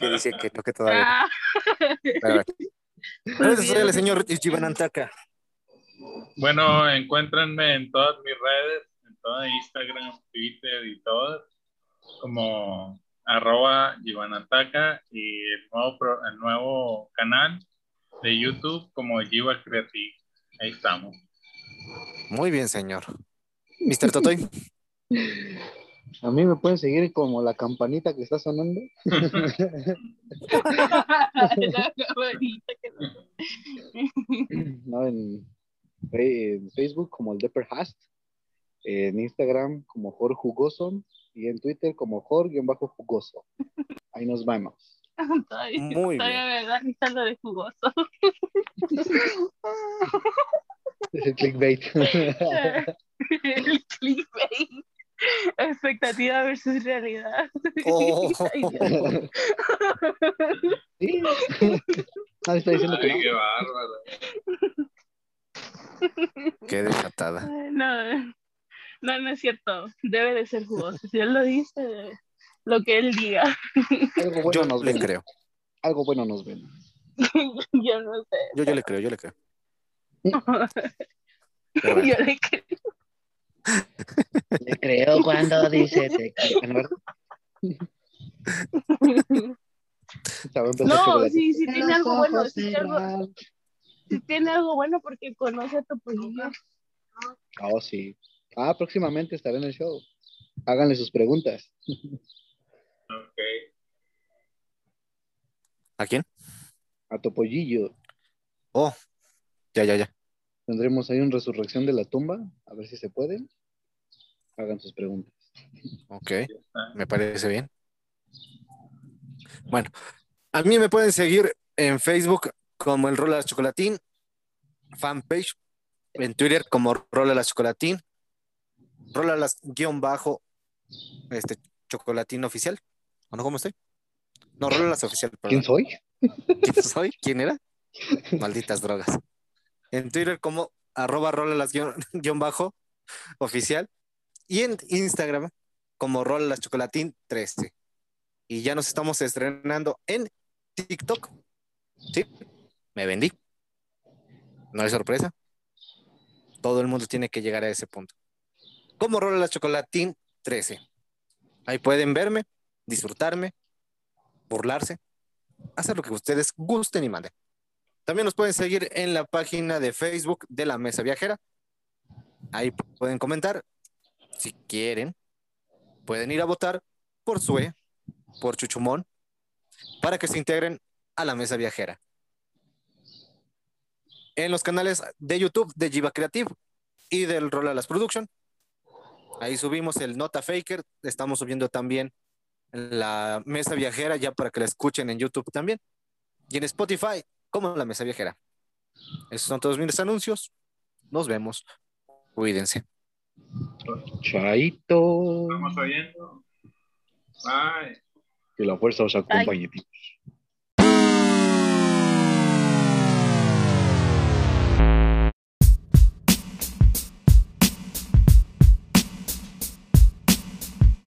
Que dice que no, que todavía. no. Ah. Redes sociales, señor Ichibanantaka. Bueno, encuéntrenme en todas mis redes, en toda Instagram, Twitter y todas, como arroba Givanataka y el nuevo, pro- el nuevo canal de YouTube como Giva Creative. Ahí estamos. Muy bien, señor. Mr. Totoy. (laughs) A mí me pueden seguir como la campanita que está sonando. la camarita que no-. En, Facebook como el Depper Hast, en Instagram como Jor Jugoso y en Twitter como Jor-Jugoso. Ahí nos vamos. Todavía, Muy todavía me da risa lo de jugoso. (laughs) Es el clickbait. (laughs) El clickbait. Expectativa versus realidad. Oh. (laughs) Ay. Sí. Ah, está diciendo que Ay, no. qué bárbaro. Qué desatada. No, no, no es cierto. Debe de ser jugoso. Si él lo dice, lo que él diga. Algo bueno Yo nos le ven. creo. Algo bueno nos ven. (laughs) Yo no sé. Yo, yo le creo, yo le creo. (laughs) Bueno, Yo le creo. Le creo cuando dice te quiero. Ah, ¿no, sí, sí En tiene algo bueno. ojos Sí tiene algo, sí tiene algo bueno porque conoce a tu pollillo. Oh, sí. Ah, próximamente estaré en el show. Háganle sus preguntas. Ok. ¿A quién? A Topollillo. Oh, ya, ya, ya. Tendremos ahí una resurrección de la tumba. A ver si se puede. Hagan sus preguntas. Ok, me parece bien. Bueno, a mí me pueden seguir en Facebook como el Rola Chocolatín, fanpage, en Twitter como Rola la Chocolatín, Rola las guion bajo, este, Chocolatín oficial. ¿O no? ¿Cómo estoy? No, Rola las oficial, ¿Quién soy? ¿Quién soy? ¿Quién era? Malditas drogas. En Twitter como arroba rola las guion, (laughs) guion bajo oficial y en Instagram como rola las chocolatín 13. Y ya nos estamos estrenando en TikTok. Sí, me vendí. No es sorpresa. Todo el mundo tiene que llegar a ese punto. Como rola las chocolatín 13. Ahí pueden verme, disfrutarme, burlarse, hacer lo que ustedes gusten y manden. También nos pueden seguir en la página de Facebook de la Mesa Viajera. Ahí pueden comentar si quieren. Pueden ir a votar por Sue, por Chuchumón, para que se integren a la Mesa Viajera. En los canales de YouTube de Jiva Creative y del Rola Las Production. Ahí subimos el Nota Faker. Estamos subiendo también la Mesa Viajera ya para que la escuchen en YouTube también. Y en Spotify como la Mesa Viajera. Esos son todos mis anuncios. Nos vemos. Cuídense. Chaito. Vamos oyendo. Bye. Que la fuerza os acompañe, tíos.